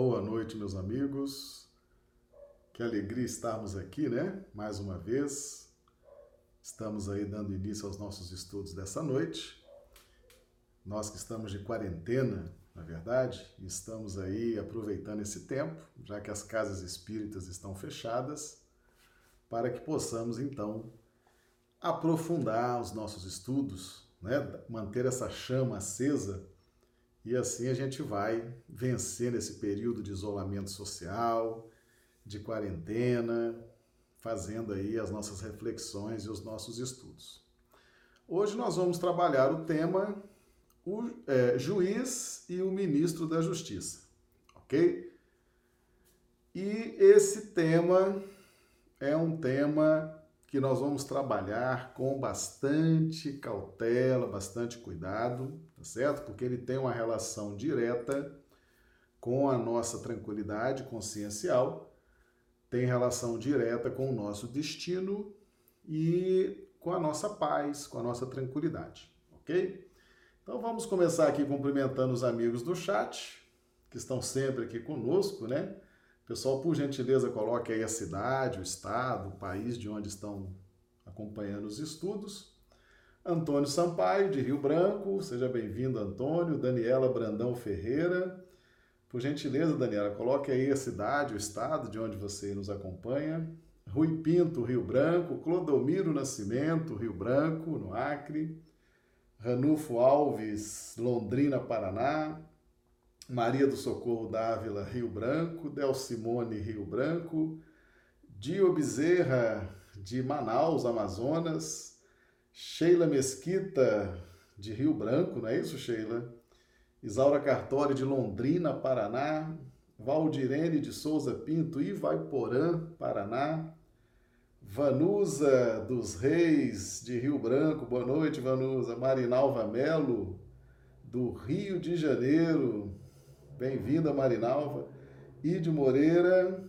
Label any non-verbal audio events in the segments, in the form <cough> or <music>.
Boa noite, meus amigos. Que alegria estarmos aqui, né? Mais uma vez. Estamos aí dando início aos nossos estudos dessa noite. Nós que estamos de quarentena, na verdade, estamos aí aproveitando esse tempo, já que as casas espíritas estão fechadas, para que possamos então aprofundar os nossos estudos, né? manter essa chama acesa e assim a gente vai vencendo esse período de isolamento social, de quarentena, fazendo aí as nossas reflexões e os nossos estudos. Hoje nós vamos trabalhar o tema o é, juiz e o ministro da Justiça, ok? E esse tema é um tema que nós vamos trabalhar com bastante cautela, bastante cuidado, tá certo? Porque ele tem uma relação direta com a nossa tranquilidade consciencial, tem relação direta com o nosso destino e com a nossa paz, com a nossa tranquilidade, ok? Então vamos começar aqui cumprimentando os amigos do chat, que estão sempre aqui conosco, né? Pessoal, por gentileza, coloque aí a cidade, o estado, o país de onde estão acompanhando os estudos. Antônio Sampaio, de Rio Branco, seja bem-vindo, Antônio. Daniela Brandão Ferreira. Por gentileza, Daniela, coloque aí a cidade, o estado de onde você nos acompanha. Rui Pinto, Rio Branco. Clodomiro Nascimento, Rio Branco, no Acre. Ranulfo Alves, Londrina, Paraná. Maria do Socorro Dávila, Rio Branco, Del Simone, Rio Branco, Dio Bezerra, de Manaus, Amazonas, Sheila Mesquita, de Rio Branco, não é isso, Sheila? Isaura Cartori, de Londrina, Paraná, Valdirene de Souza Pinto, Ivaiporã, Paraná, Vanusa dos Reis, de Rio Branco, boa noite, Vanusa, Marinalva Melo, do Rio de Janeiro, Bem-vinda, Marinalva. Ide Moreira,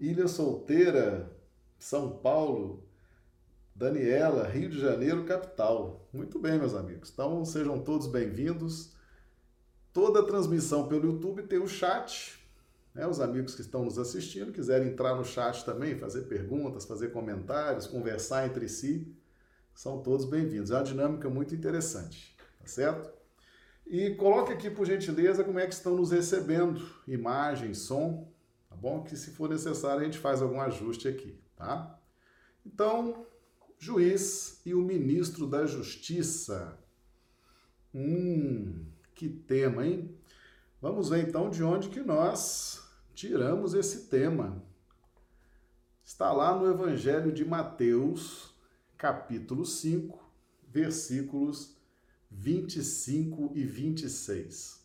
Ilha Solteira, São Paulo, Daniela, Rio de Janeiro, capital. Muito bem, meus amigos. Então, sejam todos bem-vindos. Toda a transmissão pelo YouTube tem o chat. Né? Os amigos que estão nos assistindo quiserem entrar no chat também, fazer perguntas, fazer comentários, conversar entre si, são todos bem-vindos. É uma dinâmica muito interessante, tá certo? E coloque aqui, por gentileza, como é que estão nos recebendo, imagem, som, tá bom? Que se for necessário a gente faz algum ajuste aqui, tá? Então, juiz e o ministro da Justiça. Hum, que tema, hein? Vamos ver então de onde que nós tiramos esse tema. Está lá no Evangelho de Mateus, capítulo 5, versículos 25 e 26.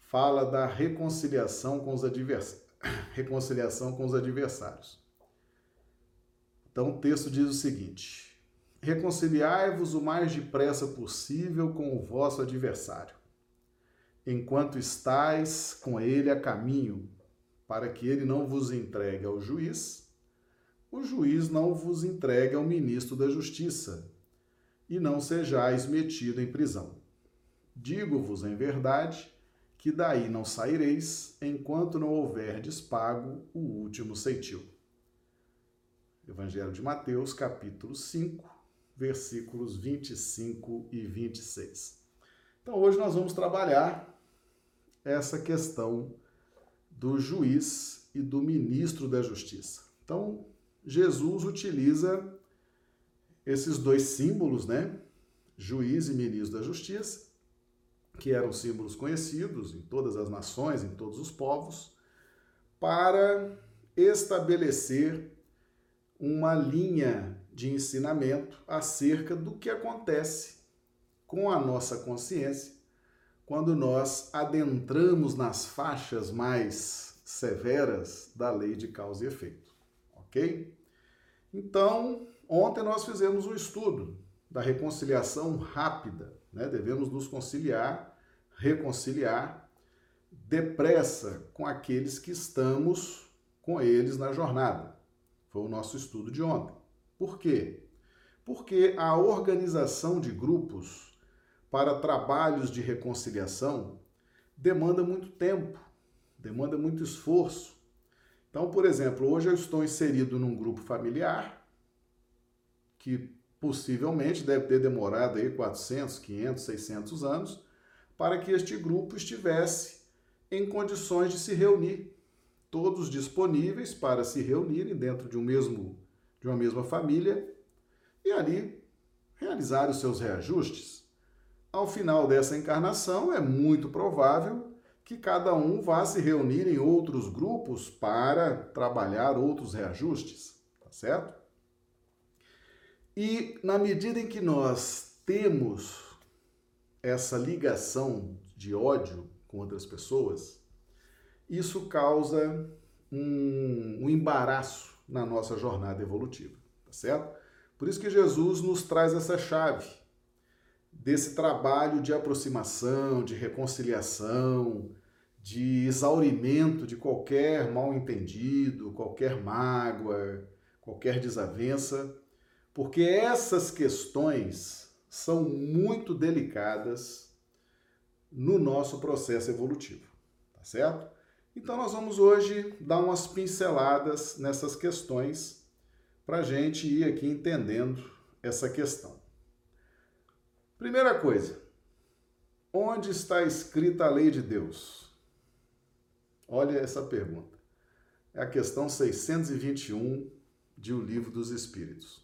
Fala da reconciliação com os, advers... <coughs> reconciliação com os adversários. Então o texto diz o seguinte: Reconciliai-vos o mais depressa possível com o vosso adversário, enquanto estais com ele a caminho, para que ele não vos entregue ao juiz, o juiz não vos entregue ao ministro da justiça e não sejais metido em prisão. Digo-vos em verdade que daí não saireis enquanto não houverdes pago o último ceitil. Evangelho de Mateus, capítulo 5, versículos 25 e 26. Então hoje nós vamos trabalhar essa questão do juiz e do ministro da justiça. Então, Jesus utiliza esses dois símbolos, né? Juiz e ministro da justiça, que eram símbolos conhecidos em todas as nações, em todos os povos, para estabelecer uma linha de ensinamento acerca do que acontece com a nossa consciência quando nós adentramos nas faixas mais severas da lei de causa e efeito, ok? Então, Ontem nós fizemos um estudo da reconciliação rápida, né? Devemos nos conciliar, reconciliar depressa com aqueles que estamos com eles na jornada. Foi o nosso estudo de ontem. Por quê? Porque a organização de grupos para trabalhos de reconciliação demanda muito tempo, demanda muito esforço. Então, por exemplo, hoje eu estou inserido num grupo familiar que possivelmente deve ter demorado aí 400, 500, 600 anos para que este grupo estivesse em condições de se reunir, todos disponíveis para se reunirem dentro de um mesmo de uma mesma família e ali realizar os seus reajustes. Ao final dessa encarnação, é muito provável que cada um vá se reunir em outros grupos para trabalhar outros reajustes, tá certo? E na medida em que nós temos essa ligação de ódio com outras pessoas, isso causa um, um embaraço na nossa jornada evolutiva, tá certo? Por isso que Jesus nos traz essa chave desse trabalho de aproximação, de reconciliação, de exaurimento de qualquer mal-entendido, qualquer mágoa, qualquer desavença porque essas questões são muito delicadas no nosso processo evolutivo, tá certo? Então nós vamos hoje dar umas pinceladas nessas questões para a gente ir aqui entendendo essa questão. Primeira coisa, onde está escrita a lei de Deus? Olha essa pergunta. É a questão 621 de O Livro dos Espíritos.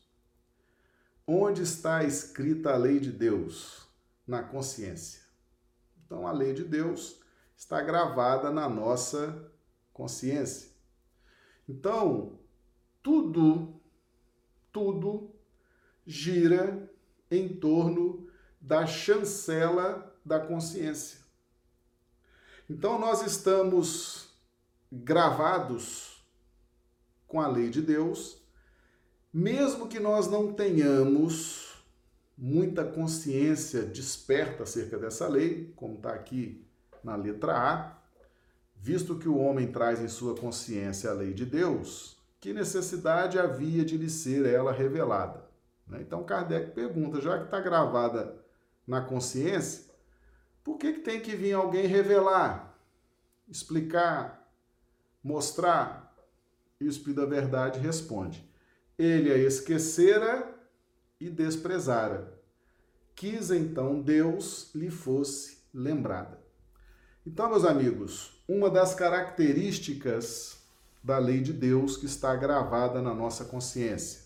Onde está escrita a lei de Deus? Na consciência. Então, a lei de Deus está gravada na nossa consciência. Então, tudo, tudo gira em torno da chancela da consciência. Então, nós estamos gravados com a lei de Deus mesmo que nós não tenhamos muita consciência desperta acerca dessa lei, como está aqui na letra A, visto que o homem traz em sua consciência a lei de Deus, que necessidade havia de lhe ser ela revelada? Né? Então Kardec pergunta, já que está gravada na consciência, por que, que tem que vir alguém revelar, explicar, mostrar? E o Espírito da Verdade responde: ele a esquecera e desprezara. Quis então Deus lhe fosse lembrada. Então, meus amigos, uma das características da lei de Deus que está gravada na nossa consciência.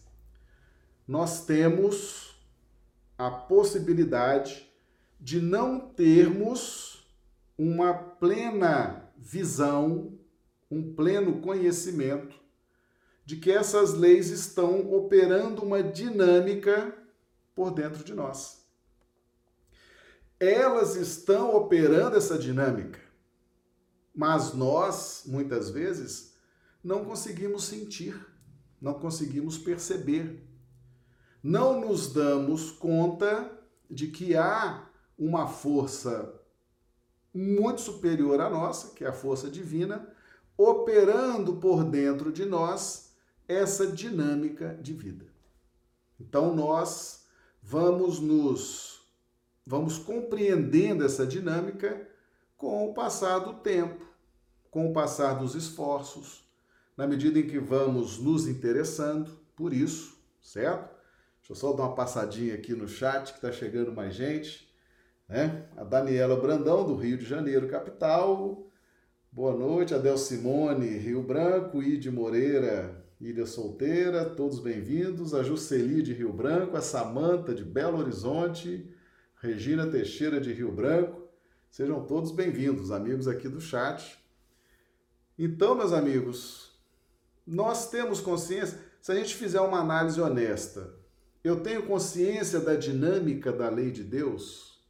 Nós temos a possibilidade de não termos uma plena visão, um pleno conhecimento de que essas leis estão operando uma dinâmica por dentro de nós. Elas estão operando essa dinâmica, mas nós, muitas vezes, não conseguimos sentir, não conseguimos perceber. Não nos damos conta de que há uma força muito superior à nossa, que é a força divina, operando por dentro de nós essa dinâmica de vida. Então nós vamos nos vamos compreendendo essa dinâmica com o passar do tempo, com o passar dos esforços, na medida em que vamos nos interessando por isso, certo? Deixa eu só dar uma passadinha aqui no chat que está chegando mais gente. Né? A Daniela Brandão, do Rio de Janeiro, capital. Boa noite. Adel Simone, Rio Branco. Ide Moreira, Ilha Solteira, todos bem-vindos. A Juceli de Rio Branco, a Samanta de Belo Horizonte, Regina Teixeira de Rio Branco. Sejam todos bem-vindos, amigos aqui do chat. Então, meus amigos, nós temos consciência, se a gente fizer uma análise honesta, eu tenho consciência da dinâmica da lei de Deus?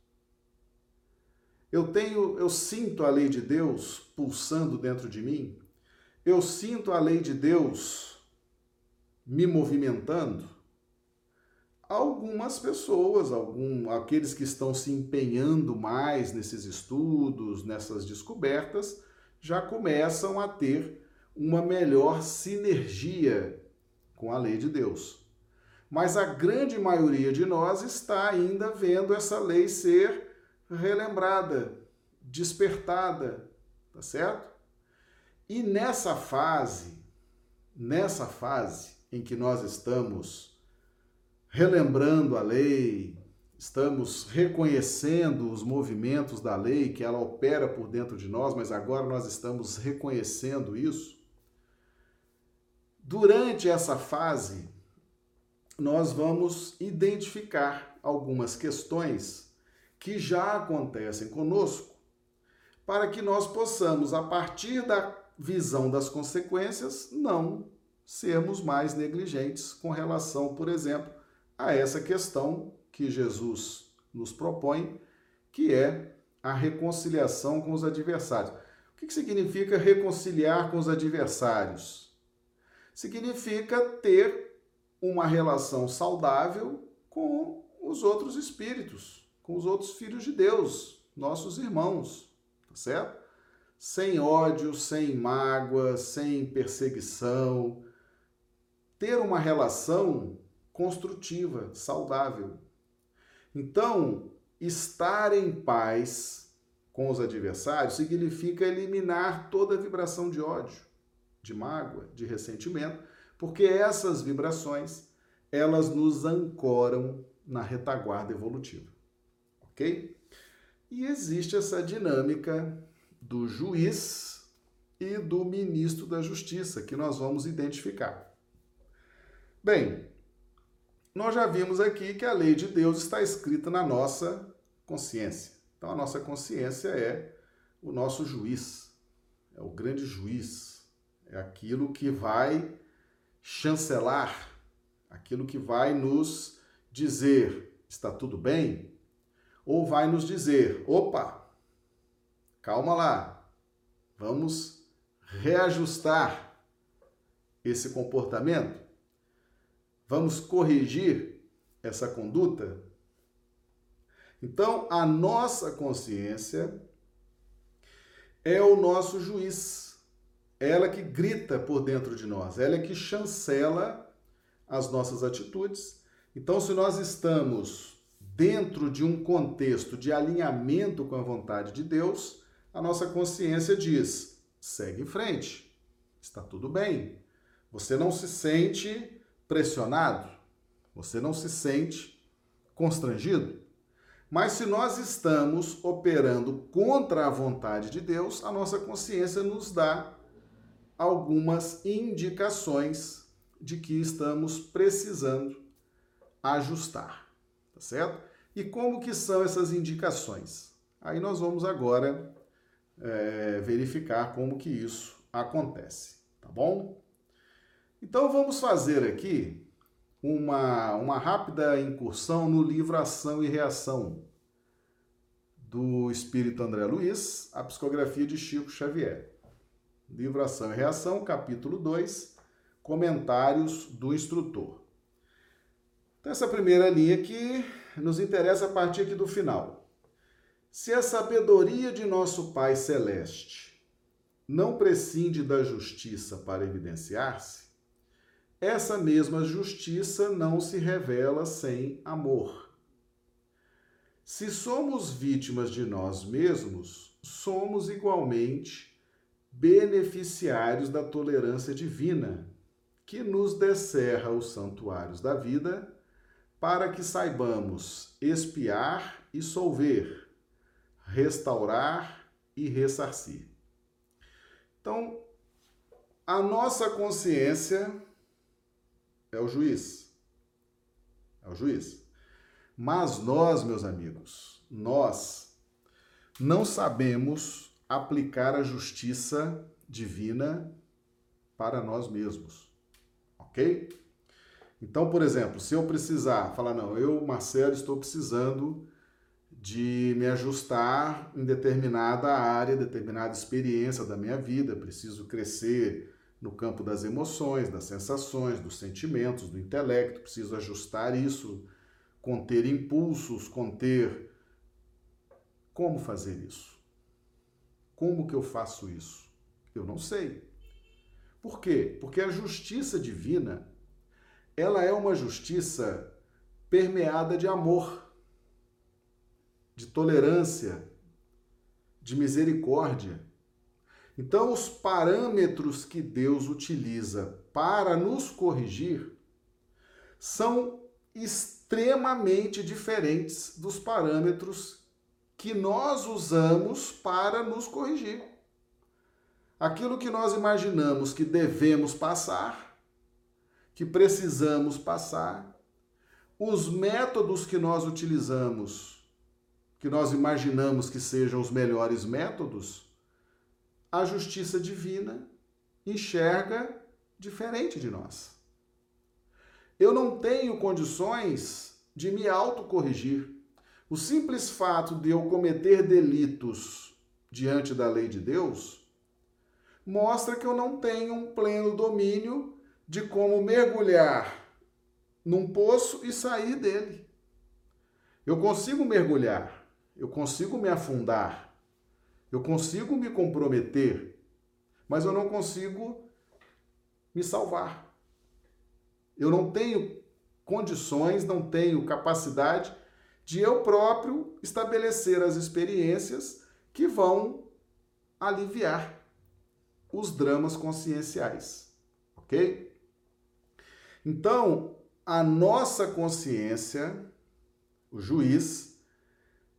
Eu tenho, eu sinto a lei de Deus pulsando dentro de mim? Eu sinto a lei de Deus me movimentando, algumas pessoas, algum, aqueles que estão se empenhando mais nesses estudos, nessas descobertas, já começam a ter uma melhor sinergia com a lei de Deus. Mas a grande maioria de nós está ainda vendo essa lei ser relembrada, despertada, tá certo? E nessa fase, nessa fase em que nós estamos relembrando a lei, estamos reconhecendo os movimentos da lei, que ela opera por dentro de nós, mas agora nós estamos reconhecendo isso. Durante essa fase, nós vamos identificar algumas questões que já acontecem conosco, para que nós possamos, a partir da visão das consequências, não sermos mais negligentes com relação, por exemplo, a essa questão que Jesus nos propõe, que é a reconciliação com os adversários. O que significa reconciliar com os adversários? Significa ter uma relação saudável com os outros espíritos, com os outros filhos de Deus, nossos irmãos, tá certo? Sem ódio, sem mágoa, sem perseguição. Ter uma relação construtiva, saudável. Então, estar em paz com os adversários significa eliminar toda vibração de ódio, de mágoa, de ressentimento, porque essas vibrações, elas nos ancoram na retaguarda evolutiva. OK? E existe essa dinâmica do juiz e do ministro da Justiça, que nós vamos identificar. Bem, nós já vimos aqui que a lei de Deus está escrita na nossa consciência. Então, a nossa consciência é o nosso juiz, é o grande juiz, é aquilo que vai chancelar, aquilo que vai nos dizer está tudo bem, ou vai nos dizer: opa, calma lá, vamos reajustar esse comportamento, vamos corrigir essa conduta. Então, a nossa consciência é o nosso juiz, ela que grita por dentro de nós, ela é que chancela as nossas atitudes. Então, se nós estamos dentro de um contexto de alinhamento com a vontade de Deus, a nossa consciência diz: segue em frente, está tudo bem. Você não se sente pressionado, você não se sente constrangido. Mas se nós estamos operando contra a vontade de Deus, a nossa consciência nos dá algumas indicações de que estamos precisando ajustar, tá certo? E como que são essas indicações? Aí nós vamos agora é, verificar como que isso acontece, tá bom? Então vamos fazer aqui uma, uma rápida incursão no livro Ação e Reação do Espírito André Luiz, a psicografia de Chico Xavier. Livro Ação e Reação, capítulo 2, comentários do instrutor. Então, essa primeira linha aqui nos interessa a partir aqui do final. Se a sabedoria de nosso Pai Celeste não prescinde da justiça para evidenciar-se, essa mesma justiça não se revela sem amor. Se somos vítimas de nós mesmos, somos igualmente beneficiários da tolerância divina, que nos descerra os santuários da vida, para que saibamos espiar e solver restaurar e ressarcir. Então, a nossa consciência é o juiz. É o juiz. Mas nós, meus amigos, nós não sabemos aplicar a justiça divina para nós mesmos. Ok? Então, por exemplo, se eu precisar falar, não, eu, Marcelo, estou precisando de me ajustar em determinada área, determinada experiência da minha vida. Preciso crescer no campo das emoções, das sensações, dos sentimentos, do intelecto. Preciso ajustar isso, conter impulsos, conter. Como fazer isso? Como que eu faço isso? Eu não sei. Por quê? Porque a justiça divina, ela é uma justiça permeada de amor de tolerância, de misericórdia. Então, os parâmetros que Deus utiliza para nos corrigir são extremamente diferentes dos parâmetros que nós usamos para nos corrigir. Aquilo que nós imaginamos que devemos passar, que precisamos passar, os métodos que nós utilizamos, que nós imaginamos que sejam os melhores métodos, a justiça divina enxerga diferente de nós. Eu não tenho condições de me autocorrigir. O simples fato de eu cometer delitos diante da lei de Deus mostra que eu não tenho um pleno domínio de como mergulhar num poço e sair dele. Eu consigo mergulhar, eu consigo me afundar, eu consigo me comprometer, mas eu não consigo me salvar. Eu não tenho condições, não tenho capacidade de eu próprio estabelecer as experiências que vão aliviar os dramas conscienciais, ok? Então, a nossa consciência, o juiz,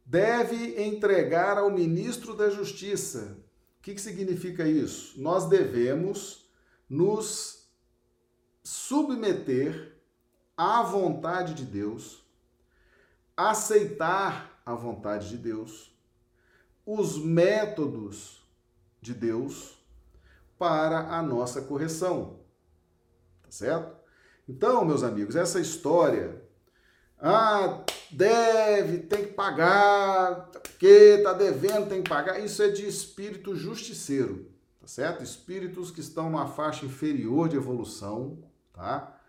deve entregar ao ministro da Justiça. O que, que significa isso? Nós devemos nos submeter à vontade de Deus, aceitar a vontade de Deus, os métodos de Deus para a nossa correção. Tá certo? Então, meus amigos, essa história ah, deve, tem que pagar, que tá devendo, tem que pagar. Isso é de espírito justiceiro, tá certo? Espíritos que estão numa faixa inferior de evolução, tá?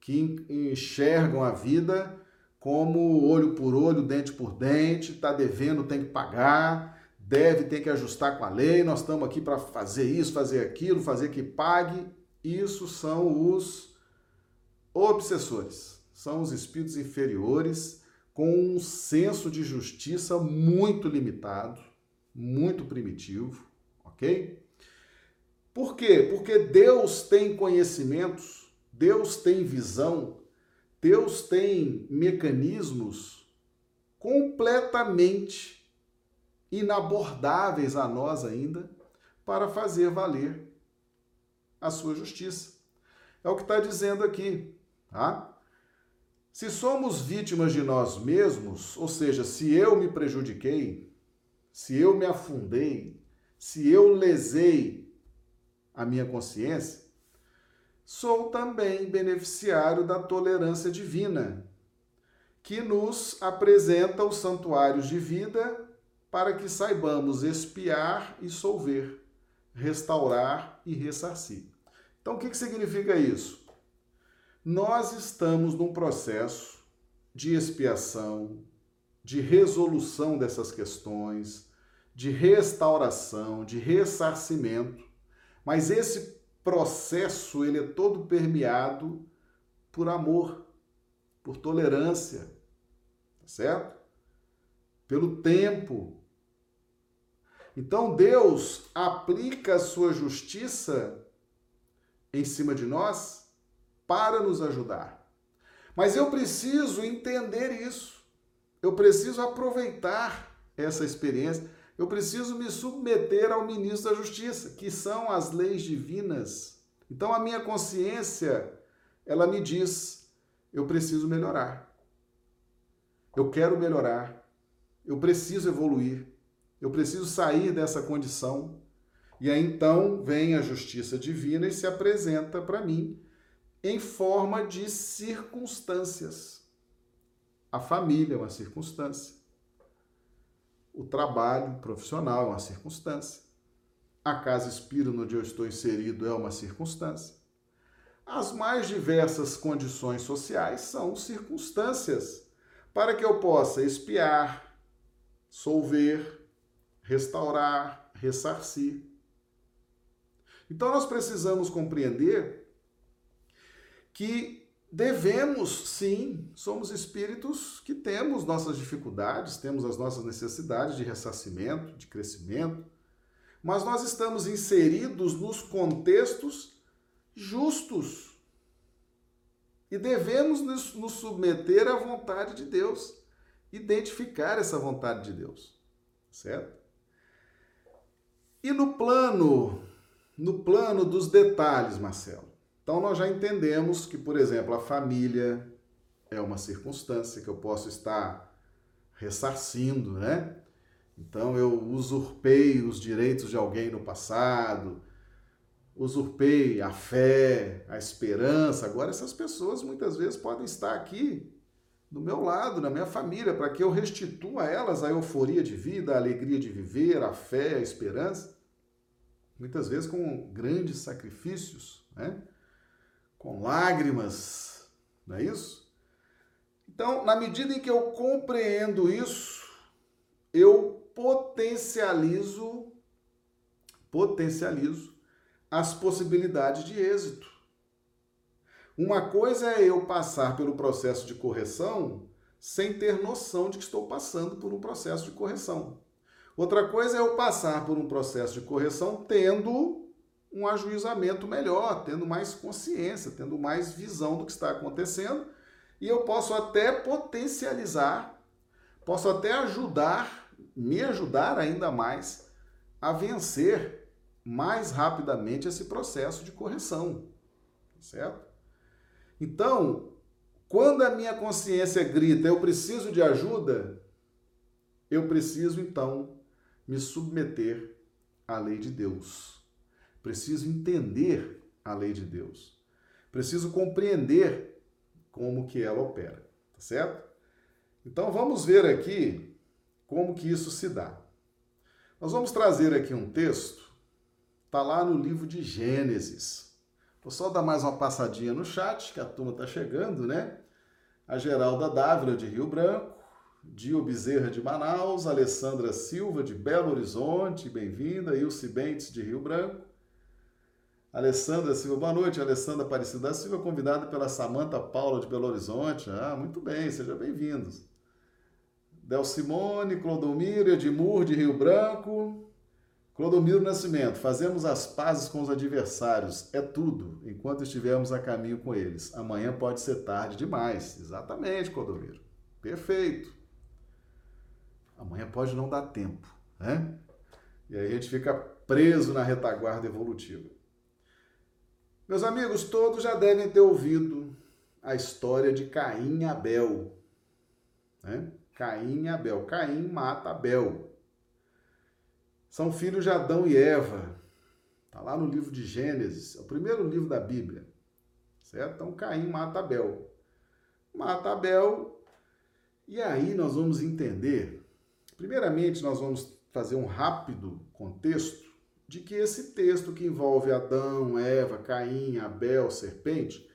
Que enxergam a vida como olho por olho, dente por dente, tá devendo, tem que pagar, deve, tem que ajustar com a lei. Nós estamos aqui para fazer isso, fazer aquilo, fazer que pague. Isso são os obsessores são os espíritos inferiores com um senso de justiça muito limitado, muito primitivo, ok? Por quê? Porque Deus tem conhecimentos, Deus tem visão, Deus tem mecanismos completamente inabordáveis a nós ainda para fazer valer a sua justiça. É o que está dizendo aqui, tá? Se somos vítimas de nós mesmos, ou seja, se eu me prejudiquei, se eu me afundei, se eu lesei a minha consciência, sou também beneficiário da tolerância divina, que nos apresenta os santuários de vida para que saibamos espiar e solver, restaurar e ressarcir. Então, o que, que significa isso? Nós estamos num processo de expiação, de resolução dessas questões, de restauração, de ressarcimento, mas esse processo ele é todo permeado por amor, por tolerância, tá certo? Pelo tempo. Então Deus aplica a sua justiça em cima de nós para nos ajudar. Mas eu preciso entender isso. Eu preciso aproveitar essa experiência. Eu preciso me submeter ao ministro da Justiça, que são as leis divinas. Então a minha consciência, ela me diz: eu preciso melhorar. Eu quero melhorar. Eu preciso evoluir. Eu preciso sair dessa condição. E aí então vem a justiça divina e se apresenta para mim em forma de circunstâncias. A família é uma circunstância. O trabalho profissional é uma circunstância. A casa espírita onde eu estou inserido é uma circunstância. As mais diversas condições sociais são circunstâncias para que eu possa espiar, solver, restaurar, ressarcir. Então nós precisamos compreender que devemos, sim, somos espíritos que temos nossas dificuldades, temos as nossas necessidades de ressarcimento, de crescimento, mas nós estamos inseridos nos contextos justos. E devemos nos, submeter à vontade de Deus, identificar essa vontade de Deus, certo? E no plano, no plano dos detalhes, Marcelo. Então nós já entendemos que, por exemplo, a família é uma circunstância que eu posso estar ressarcindo, né? Então eu usurpei os direitos de alguém no passado, usurpei a fé, a esperança. Agora essas pessoas muitas vezes podem estar aqui do meu lado, na minha família, para que eu restitua a elas a euforia de vida, a alegria de viver, a fé, a esperança. Muitas vezes com grandes sacrifícios, né? Com lágrimas, não é isso? Então, na medida em que eu compreendo isso, eu potencializo potencializo as possibilidades de êxito. Uma coisa é eu passar pelo processo de correção sem ter noção de que estou passando por um processo de correção. Outra coisa é eu passar por um processo de correção tendo um ajuizamento melhor, tendo mais consciência, tendo mais visão do que está acontecendo, e eu posso até potencializar, posso até ajudar, me ajudar ainda mais a vencer mais rapidamente esse processo de correção, certo? Então, quando a minha consciência grita, eu preciso de ajuda, eu preciso então me submeter à lei de Deus. Preciso entender a lei de Deus. Preciso compreender como que ela opera, tá certo? Então vamos ver aqui como que isso se dá. Nós vamos trazer aqui um texto, tá lá no livro de Gênesis. Vou só dar mais uma passadinha no chat, que a turma tá chegando, né? A Geralda Dávila de Rio Branco, Dio Bezerra de Manaus, Alessandra Silva de Belo Horizonte, bem-vinda, Ilse Bentes de Rio Branco, Alessandra Silva, boa noite, Alessandra Aparecida da Silva, convidada pela Samanta Paula de Belo Horizonte, ah, muito bem, sejam bem-vindos. Del Simone, Clodomiro, Edmur de Rio Branco, Clodomiro Nascimento, fazemos as pazes com os adversários, é tudo, enquanto estivermos a caminho com eles. Amanhã pode ser tarde demais. Exatamente, Clodomiro. Perfeito. Amanhã pode não dar tempo, né? E aí a gente fica preso na retaguarda evolutiva. Meus amigos, todos já devem ter ouvido a história de Caim e Abel. Né? Caim e Abel. Caim mata Abel. São filhos de Adão e Eva. Está lá no livro de Gênesis, é o primeiro livro da Bíblia. Certo? Então Caim mata Abel. Mata Abel. E aí nós vamos entender Primeiramente, nós vamos fazer um rápido contexto de que esse texto que envolve Adão, Eva, Caim, Abel, serpente,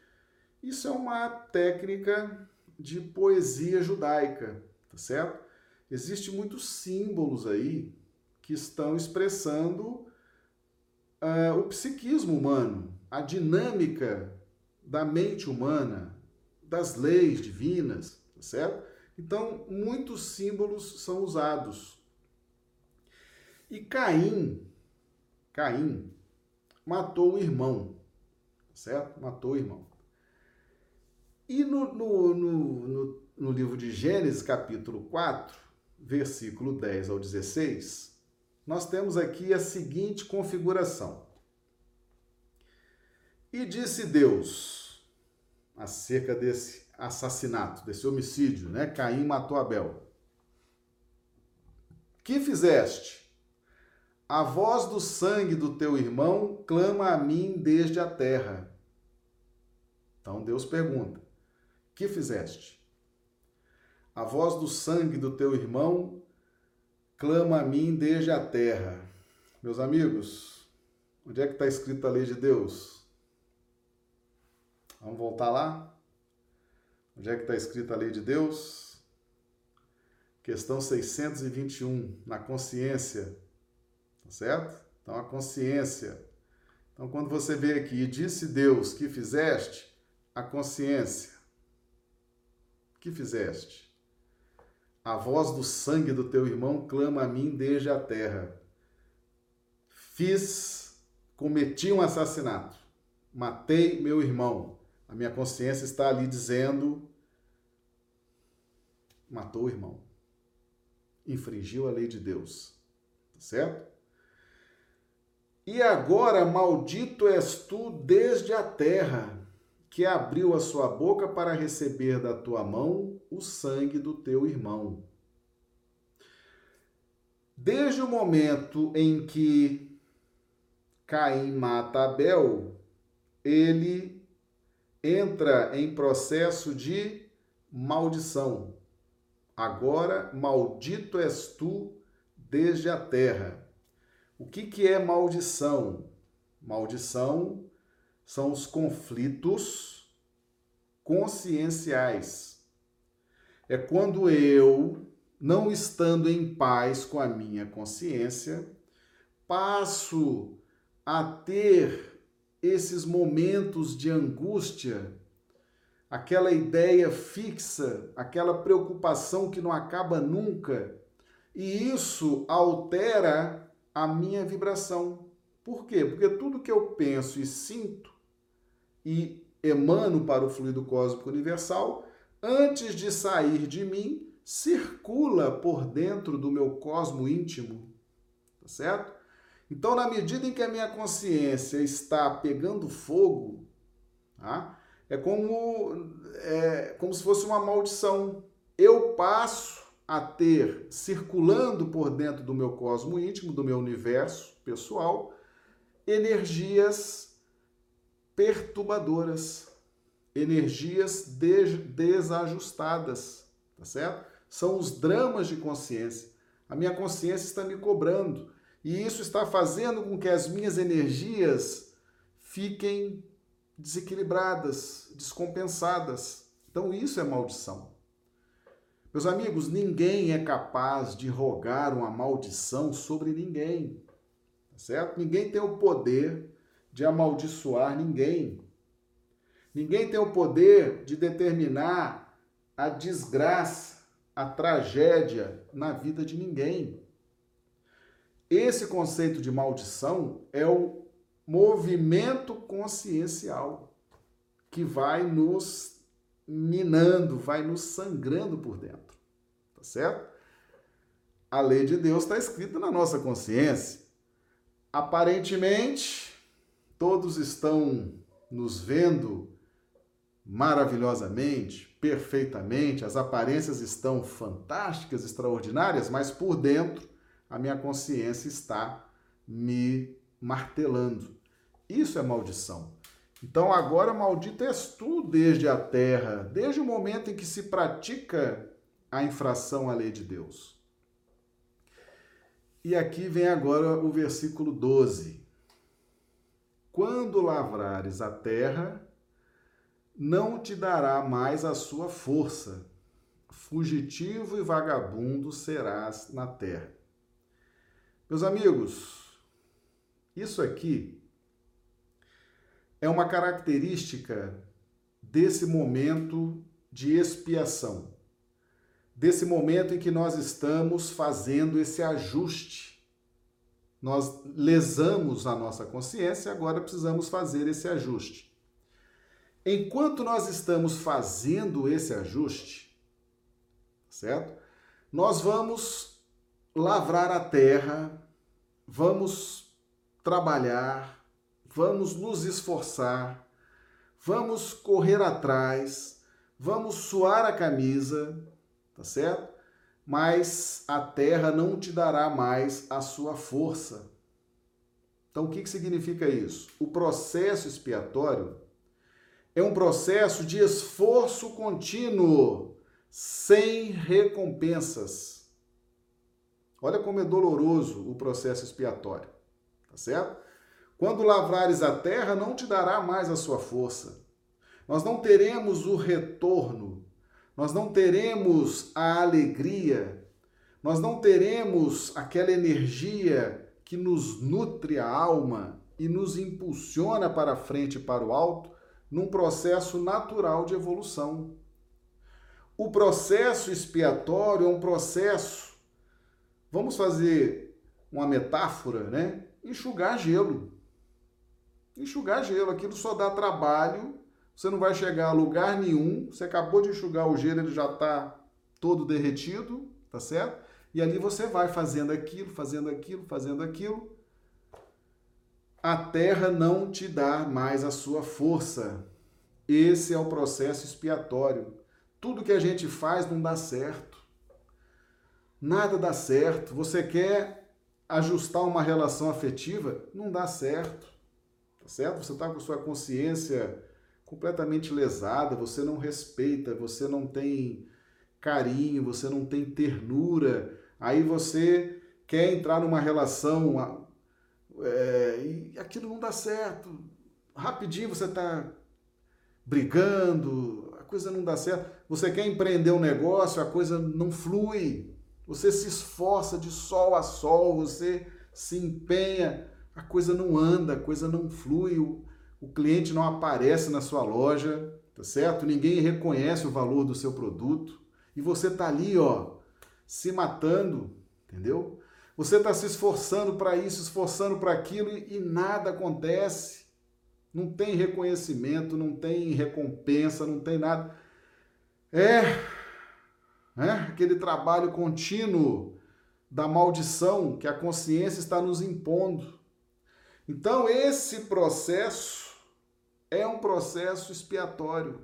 isso é uma técnica de poesia judaica, tá certo? Existem muitos símbolos aí que estão expressando uh, o psiquismo humano, a dinâmica da mente humana, das leis divinas, tá certo? Então, muitos símbolos são usados. E Caim, Caim matou o irmão, certo? Matou o irmão. E no, no, no, no, no livro de Gênesis, capítulo 4, versículo 10 ao 16, nós temos aqui a seguinte configuração. E disse Deus acerca desse assassinato, desse homicídio, né? Caim matou Abel. Que fizeste? A voz do sangue do teu irmão clama a mim desde a terra. Então Deus pergunta: Que fizeste? A voz do sangue do teu irmão clama a mim desde a terra. Meus amigos, onde é que está escrita a lei de Deus? Vamos voltar lá? Onde é que está escrita a lei de Deus? Questão 621, na consciência. Tá certo? Então, a consciência. Então, quando você vê aqui, e disse Deus que fizeste, a consciência. Que fizeste? A voz do sangue do teu irmão clama a mim desde a terra. fiz, cometi um assassinato, matei meu irmão. A minha consciência está ali dizendo: matou o irmão, infringiu a lei de Deus, tá certo? E agora, maldito és tu desde a terra, que abriu a sua boca para receber da tua mão o sangue do teu irmão. Desde o momento em que Caim mata Abel, ele entra em processo de maldição. Agora, maldito és tu desde a terra. O que, que é maldição? Maldição são os conflitos conscienciais. É quando eu, não estando em paz com a minha consciência, passo a ter esses momentos de angústia, aquela ideia fixa, aquela preocupação que não acaba nunca, e isso altera a minha vibração. Por quê? Porque tudo que eu penso e sinto e emano para o fluido cósmico universal, antes de sair de mim, circula por dentro do meu cosmo íntimo. Tá certo? Então, na medida em que a minha consciência está pegando fogo, tá? é como, é como se fosse uma maldição. Eu passo a ter circulando por dentro do meu cosmo íntimo, do meu universo pessoal, energias perturbadoras, energias desajustadas, tá certo? São os dramas de consciência. A minha consciência está me cobrando e isso está fazendo com que as minhas energias fiquem desequilibradas, descompensadas. Então isso é maldição. Meus amigos, ninguém é capaz de rogar uma maldição sobre ninguém, tá certo? Ninguém tem o poder de amaldiçoar ninguém. Ninguém tem o poder de determinar a desgraça, a tragédia na vida de ninguém. Esse conceito de maldição é o movimento consciencial que vai nos minando, vai nos sangrando por dentro. Tá certo? A lei de Deus está escrita na nossa consciência. Aparentemente, todos estão nos vendo maravilhosamente, perfeitamente, as aparências estão fantásticas, extraordinárias, mas por dentro a minha consciência está me martelando. Isso é maldição. Então agora maldito és tu desde a terra, desde o momento em que se pratica a infração à lei de Deus. E aqui vem agora o versículo 12. Quando lavrares a terra, não te dará mais a sua força, fugitivo e vagabundo serás na terra. Meus amigos, isso aqui é uma característica desse momento de expiação, desse momento em que nós estamos fazendo esse ajuste. Nós lesamos a nossa consciência, agora precisamos fazer esse ajuste. Enquanto nós estamos fazendo esse ajuste, certo? Nós vamos lavrar a terra, vamos trabalhar, vamos nos esforçar, vamos correr atrás, vamos suar a camisa, tá certo? Mas a terra não te dará mais a sua força. Então, o que, que significa isso? O processo expiatório é um processo de esforço contínuo, sem recompensas. Olha como é doloroso o processo expiatório, tá certo? Quando lavrares a terra, não te dará mais a sua força. Nós não teremos o retorno, nós não teremos a alegria, nós não teremos aquela energia que nos nutre a alma e nos impulsiona para frente e para o alto num processo natural de evolução. O processo expiatório é um processo, vamos fazer uma metáfora, né? enxugar gelo. Enxugar gelo, aquilo só dá trabalho, você não vai chegar a lugar nenhum, você acabou de enxugar o gelo, ele já está todo derretido, tá certo? E ali você vai fazendo aquilo, fazendo aquilo, fazendo aquilo. A terra não te dá mais a sua força. Esse é o processo expiatório. Tudo que a gente faz não dá certo. Nada dá certo. Você quer ajustar uma relação afetiva? Não dá certo. Certo? Você está com sua consciência completamente lesada, você não respeita, você não tem carinho, você não tem ternura, aí você quer entrar numa relação é, e aquilo não dá certo. Rapidinho você está brigando, a coisa não dá certo. Você quer empreender um negócio, a coisa não flui. Você se esforça de sol a sol, você se empenha, a coisa não anda, a coisa não flui, o, o cliente não aparece na sua loja, tá certo? Ninguém reconhece o valor do seu produto e você tá ali, ó, se matando, entendeu? Você está se esforçando para isso, esforçando para aquilo e, e, nada acontece. Não tem reconhecimento, não tem recompensa, não tem nada. É, é aquele trabalho contínuo da maldição que a consciência está nos impondo. Então, esse processo é um processo expiatório.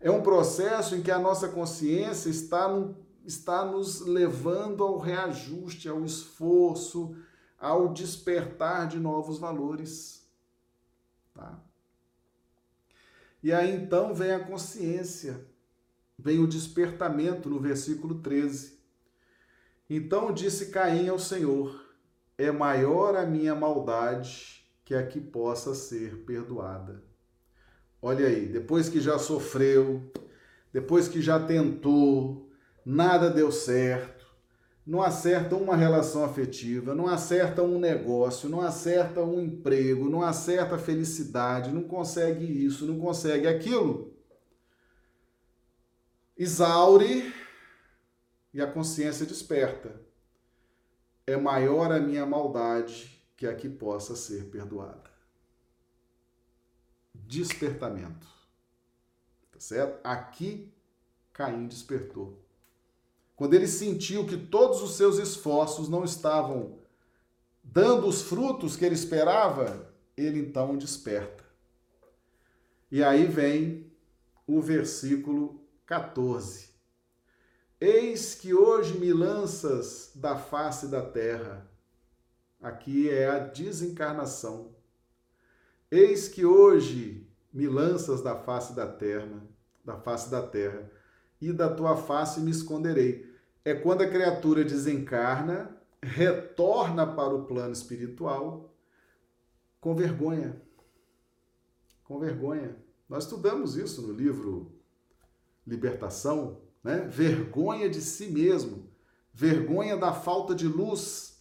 É um processo em que a nossa consciência está, no, está nos levando ao reajuste, ao esforço, ao despertar de novos valores. Tá? E aí então vem a consciência, vem o despertamento no versículo 13. Então disse Caim ao Senhor: É maior a minha maldade que a que possa ser perdoada. Olha aí, depois que já sofreu, depois que já tentou, nada deu certo, não acerta uma relação afetiva, não acerta um negócio, não acerta um emprego, não acerta a felicidade, não consegue isso, não consegue aquilo. Exaure e a consciência desperta. É maior a minha maldade que a que possa ser perdoada despertamento. Tá certo? Aqui Caim despertou. Quando ele sentiu que todos os seus esforços não estavam dando os frutos que ele esperava, ele então desperta. E aí vem o versículo 14. Eis que hoje me lanças da face da terra. Aqui é a desencarnação Eis que hoje me lanças da face da terra, da face da terra, e da tua face me esconderei. É quando a criatura desencarna, retorna para o plano espiritual com vergonha. Com vergonha. Nós estudamos isso no livro Libertação, né? Vergonha de si mesmo, vergonha da falta de luz,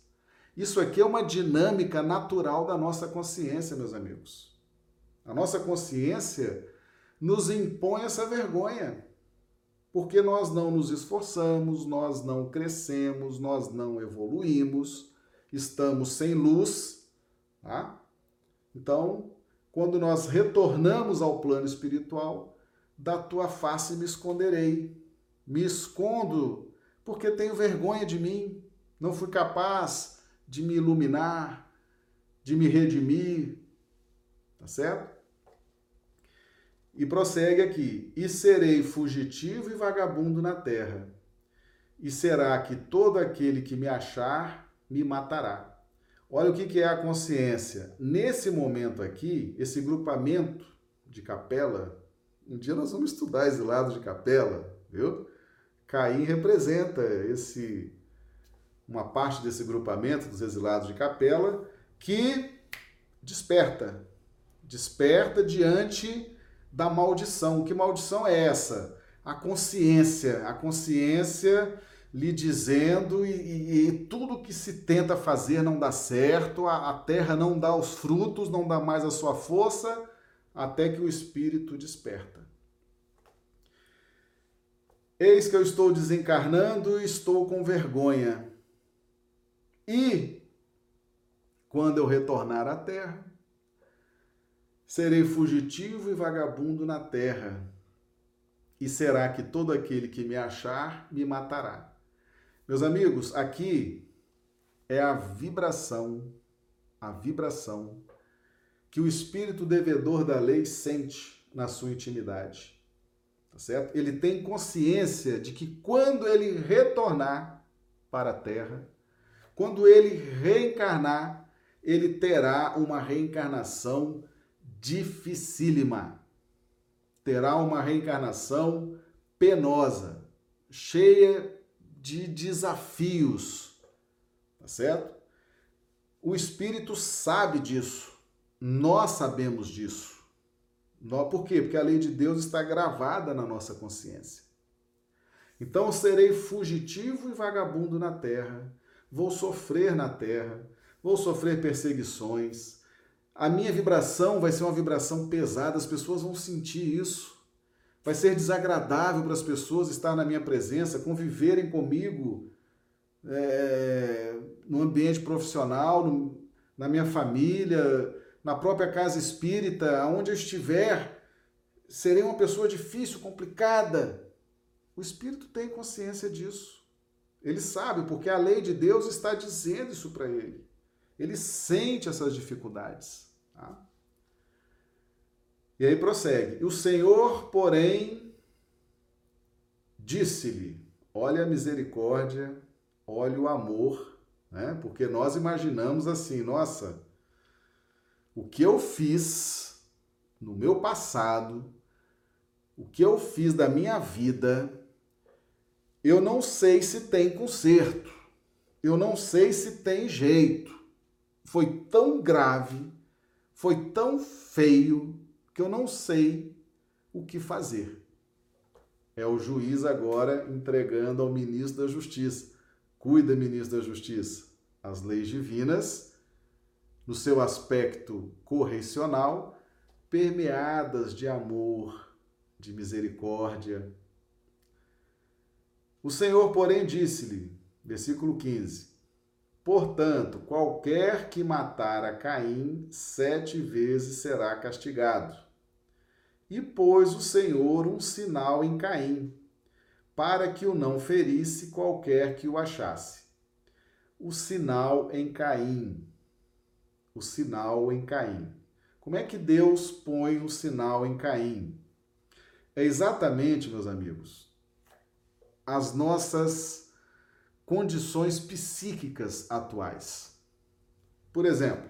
isso aqui é uma dinâmica natural da nossa consciência, meus amigos. A nossa consciência nos impõe essa vergonha, porque nós não nos esforçamos, nós não crescemos, nós não evoluímos, estamos sem luz. Tá? Então, quando nós retornamos ao plano espiritual, da tua face me esconderei. Me escondo porque tenho vergonha de mim, não fui capaz de me iluminar, de me redimir, tá certo? E prossegue aqui: e serei fugitivo e vagabundo na terra, e será que todo aquele que me achar me matará. Olha o que é a consciência. Nesse momento aqui, esse grupamento de capela, um dia nós vamos estudar esse lado de capela, viu? Caim representa esse uma parte desse grupamento dos exilados de capela que desperta, desperta diante da maldição. Que maldição é essa? A consciência, a consciência lhe dizendo e, e, e, tudo que se tenta fazer não dá certo, a, a terra não dá os frutos, não dá mais a sua força, até que o espírito desperta. Eis que eu estou desencarnando e estou com vergonha. E quando eu retornar à terra, serei fugitivo e vagabundo na terra. E será que todo aquele que me achar me matará? Meus amigos, aqui é a vibração, a vibração que o espírito devedor da lei sente na sua intimidade. Tá certo? Ele tem consciência de que quando ele retornar para a terra, quando ele reencarnar, ele terá uma reencarnação dificílima. Terá uma reencarnação penosa, cheia de desafios. Tá certo? O espírito sabe disso. Nós sabemos disso. Por quê? Porque a lei de Deus está gravada na nossa consciência. Então serei fugitivo e vagabundo na terra, vou sofrer na terra, vou sofrer perseguições. A minha vibração vai ser uma vibração pesada, as pessoas vão sentir isso. Vai ser desagradável para as pessoas estar na minha presença, conviverem comigo é, no ambiente profissional, no, na minha família, na própria casa espírita, aonde eu estiver, serei uma pessoa difícil, complicada. O espírito tem consciência disso. Ele sabe, porque a lei de Deus está dizendo isso para ele. Ele sente essas dificuldades. Tá? E aí prossegue. O Senhor, porém, disse-lhe: Olha a misericórdia, olha o amor, né? Porque nós imaginamos assim, nossa, o que eu fiz no meu passado, o que eu fiz da minha vida, eu não sei se tem conserto. Eu não sei se tem jeito. Foi tão grave, foi tão feio, que eu não sei o que fazer. É o juiz agora entregando ao ministro da Justiça. Cuida, ministro da Justiça. As leis divinas no seu aspecto correcional, permeadas de amor, de misericórdia. O Senhor, porém, disse-lhe, versículo 15: Portanto, qualquer que matar a Caim sete vezes será castigado. E pôs o Senhor um sinal em Caim, para que o não ferisse qualquer que o achasse. O sinal em Caim o sinal em Caim. Como é que Deus põe o sinal em Caim? É exatamente, meus amigos, as nossas condições psíquicas atuais. Por exemplo,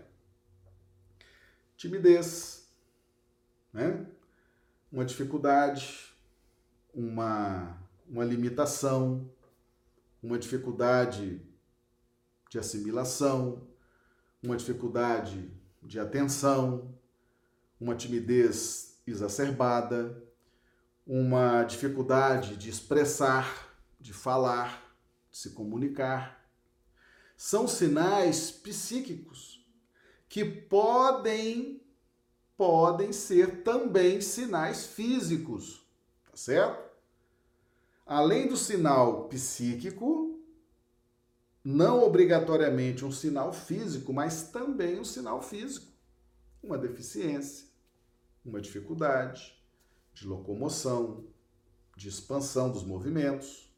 timidez, né? uma dificuldade, uma, uma limitação, uma dificuldade de assimilação, uma dificuldade de atenção, uma timidez exacerbada, uma dificuldade de expressar, de falar, de se comunicar. São sinais psíquicos que podem podem ser também sinais físicos, tá certo? Além do sinal psíquico, não obrigatoriamente um sinal físico, mas também um sinal físico. Uma deficiência, uma dificuldade de locomoção, de expansão dos movimentos,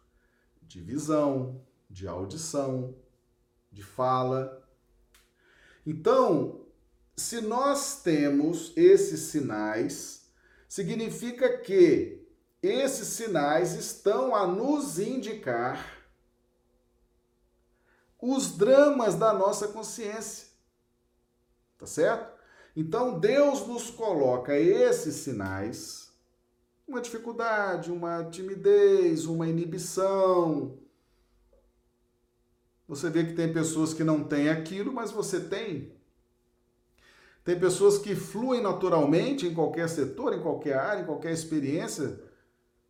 de visão, de audição, de fala. Então, se nós temos esses sinais, significa que esses sinais estão a nos indicar os dramas da nossa consciência. Tá certo? Então Deus nos coloca esses sinais, uma dificuldade, uma timidez, uma inibição. Você vê que tem pessoas que não têm aquilo, mas você tem. Tem pessoas que fluem naturalmente em qualquer setor, em qualquer área, em qualquer experiência.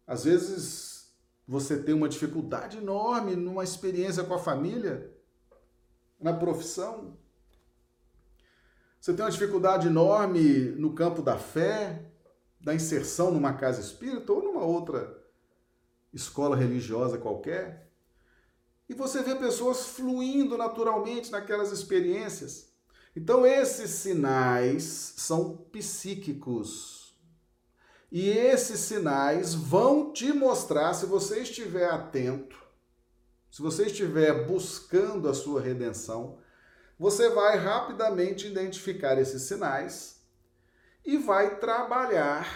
Às vezes você tem uma dificuldade enorme numa experiência com a família, na profissão. Você tem uma dificuldade enorme no campo da fé, da inserção numa casa espírita ou numa outra escola religiosa qualquer. E você vê pessoas fluindo naturalmente naquelas experiências. Então, esses sinais são psíquicos. E esses sinais vão te mostrar, se você estiver atento, se você estiver buscando a sua redenção, você vai rapidamente identificar esses sinais e vai trabalhar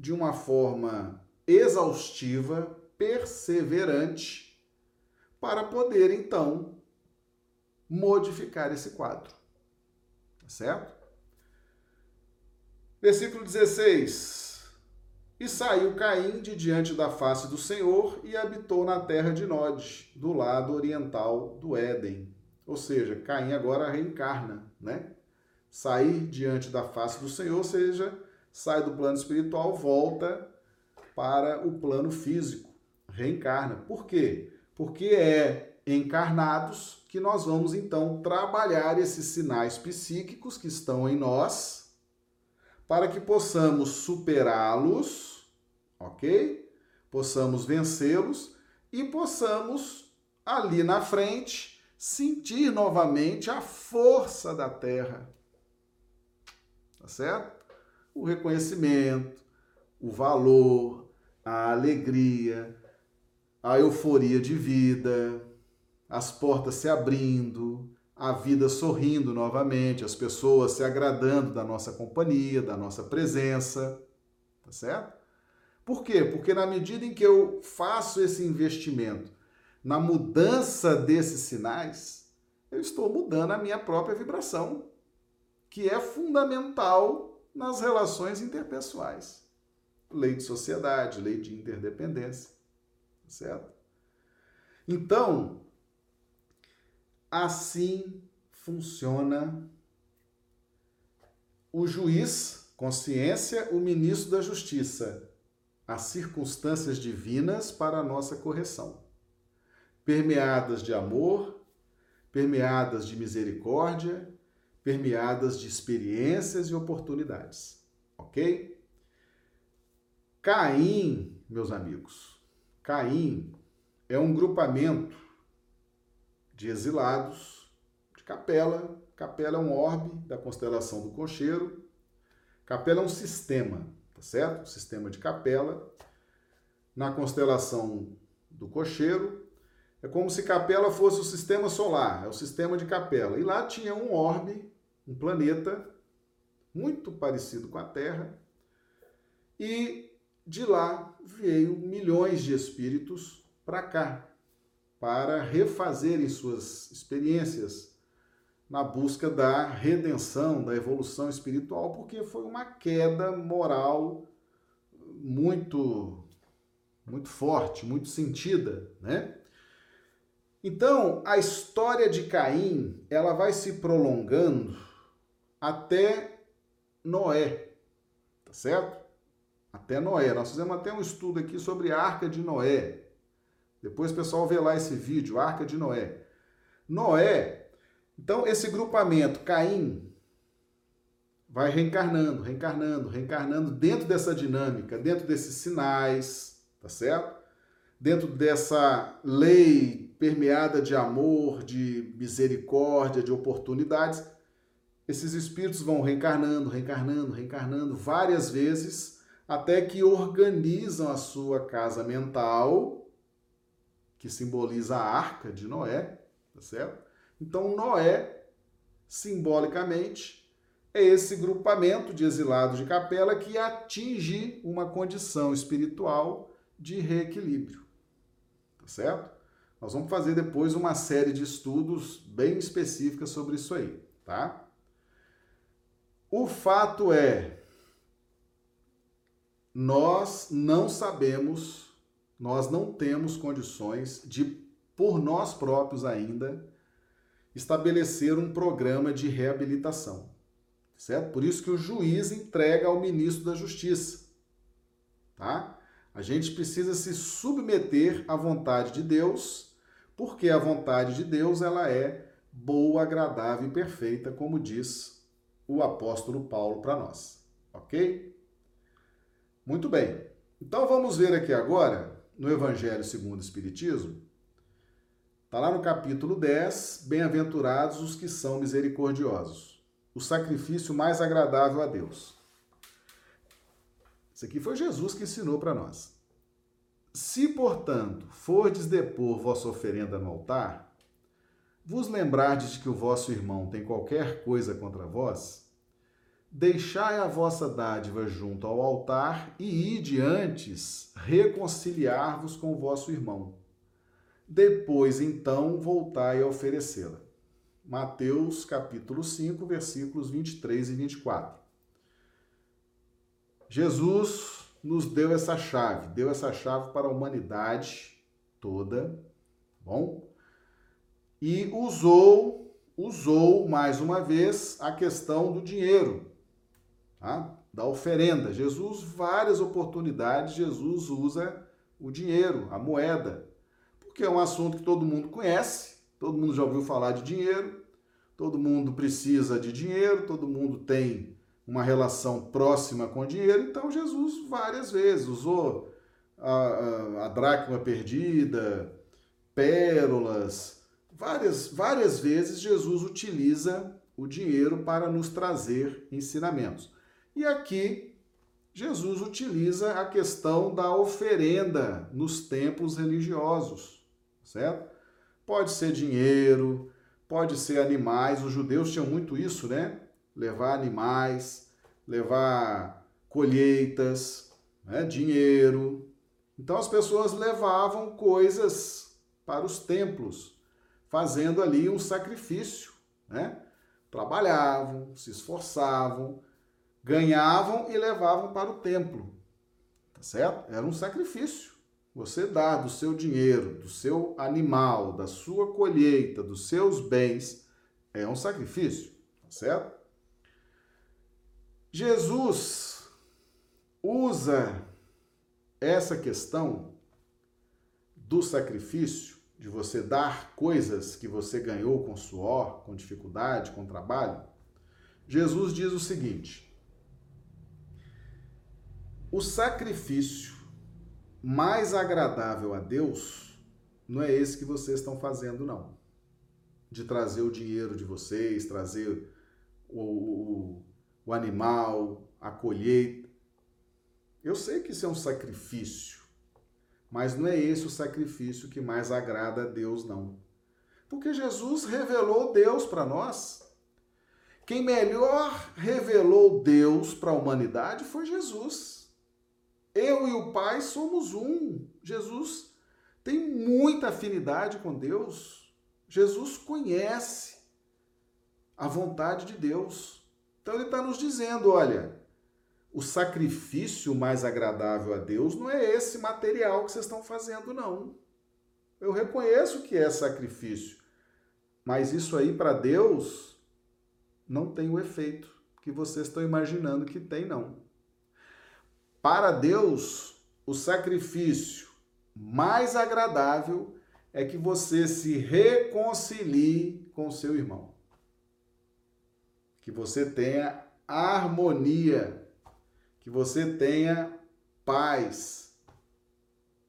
de uma forma exaustiva, perseverante, para poder então modificar esse quadro. Tá certo? Versículo 16. E saiu Caim de diante da face do Senhor e habitou na terra de Nod, do lado oriental do Éden. Ou seja, Caim agora reencarna, né? Sair diante da face do Senhor, ou seja, sai do plano espiritual, volta para o plano físico, reencarna. Por quê? Porque é encarnados que nós vamos então trabalhar esses sinais psíquicos que estão em nós para que possamos superá-los, ok? Possamos vencê-los e possamos ali na frente sentir novamente a força da terra. Tá certo? O reconhecimento, o valor, a alegria, a euforia de vida, as portas se abrindo, a vida sorrindo novamente, as pessoas se agradando da nossa companhia, da nossa presença, tá certo? Por quê? Porque na medida em que eu faço esse investimento na mudança desses sinais, eu estou mudando a minha própria vibração, que é fundamental nas relações interpessoais. Lei de sociedade, lei de interdependência, tá certo? Então, Assim funciona o juiz, consciência, o ministro da justiça, as circunstâncias divinas para a nossa correção, permeadas de amor, permeadas de misericórdia, permeadas de experiências e oportunidades. Ok? Caim, meus amigos, Caim é um grupamento de exilados, de Capela. Capela é um orbe da constelação do Cocheiro. Capela é um sistema, tá certo? O sistema de Capela. Na constelação do Cocheiro, é como se Capela fosse o sistema solar, é o sistema de Capela. E lá tinha um orbe, um planeta, muito parecido com a Terra. E de lá veio milhões de espíritos para cá, para refazerem suas experiências na busca da redenção, da evolução espiritual, porque foi uma queda moral muito muito forte, muito sentida, né? Então, a história de Caim, ela vai se prolongando até Noé, tá certo? Até Noé. Nós fizemos até um estudo aqui sobre a Arca de Noé, depois o pessoal vê lá esse vídeo, Arca de Noé. Noé, então esse grupamento, Caim, vai reencarnando, reencarnando, reencarnando dentro dessa dinâmica, dentro desses sinais, tá certo? Dentro dessa lei permeada de amor, de misericórdia, de oportunidades, esses espíritos vão reencarnando, reencarnando, reencarnando várias vezes, até que organizam a sua casa mental que simboliza a arca de Noé, tá certo? Então, Noé, simbolicamente, é esse grupamento de exilados de capela que atinge uma condição espiritual de reequilíbrio, tá certo? Nós vamos fazer depois uma série de estudos bem específica sobre isso aí, tá? O fato é, nós não sabemos nós não temos condições de, por nós próprios ainda, estabelecer um programa de reabilitação. Certo? Por isso que o juiz entrega ao ministro da Justiça. Tá? A gente precisa se submeter à vontade de Deus, porque a vontade de Deus ela é boa, agradável e perfeita, como diz o apóstolo Paulo para nós. OK? Muito bem. Então vamos ver aqui agora no Evangelho segundo o Espiritismo, está lá no capítulo 10, Bem-aventurados os que são misericordiosos. o sacrifício mais agradável a Deus. Isso aqui foi Jesus que ensinou para nós. Se, portanto, fordes depor vossa oferenda no altar, vos lembrardes de que o vosso irmão tem qualquer coisa contra vós, deixai a vossa dádiva junto ao altar e ide antes reconciliar-vos com o vosso irmão. Depois, então, voltai a oferecê-la. Mateus capítulo 5, versículos 23 e 24. Jesus nos deu essa chave, deu essa chave para a humanidade toda, bom? E usou, usou mais uma vez a questão do dinheiro, tá? da oferenda. Jesus, várias oportunidades, Jesus usa o dinheiro, a moeda, porque é um assunto que todo mundo conhece, Todo mundo já ouviu falar de dinheiro, todo mundo precisa de dinheiro, todo mundo tem uma relação próxima com o dinheiro. Então, Jesus várias vezes usou a, a, a dracma perdida, pérolas, várias, várias vezes Jesus utiliza o dinheiro para nos trazer ensinamentos. E aqui, Jesus utiliza a questão da oferenda nos templos religiosos, certo? Pode ser dinheiro, pode ser animais. Os judeus tinham muito isso, né? Levar animais, levar colheitas, né? dinheiro. Então as pessoas levavam coisas para os templos, fazendo ali um sacrifício, né? Trabalhavam, se esforçavam, ganhavam e levavam para o templo. Tá certo? Era um sacrifício. Você dá do seu dinheiro, do seu animal, da sua colheita, dos seus bens, é um sacrifício, tá certo? Jesus usa essa questão do sacrifício, de você dar coisas que você ganhou com suor, com dificuldade, com trabalho. Jesus diz o seguinte: o sacrifício mais agradável a Deus não é esse que vocês estão fazendo, não. De trazer o dinheiro de vocês, trazer o, o, o animal, a colheita. Eu sei que isso é um sacrifício, mas não é esse o sacrifício que mais agrada a Deus, não. Porque Jesus revelou Deus para nós. Quem melhor revelou Deus para a humanidade foi Jesus. Eu e o Pai somos um. Jesus tem muita afinidade com Deus. Jesus conhece a vontade de Deus. Então ele está nos dizendo: olha, o sacrifício mais agradável a Deus não é esse material que vocês estão fazendo, não. Eu reconheço que é sacrifício, mas isso aí para Deus não tem o efeito que vocês estão imaginando que tem, não. Para Deus, o sacrifício mais agradável é que você se reconcilie com seu irmão. Que você tenha harmonia, que você tenha paz,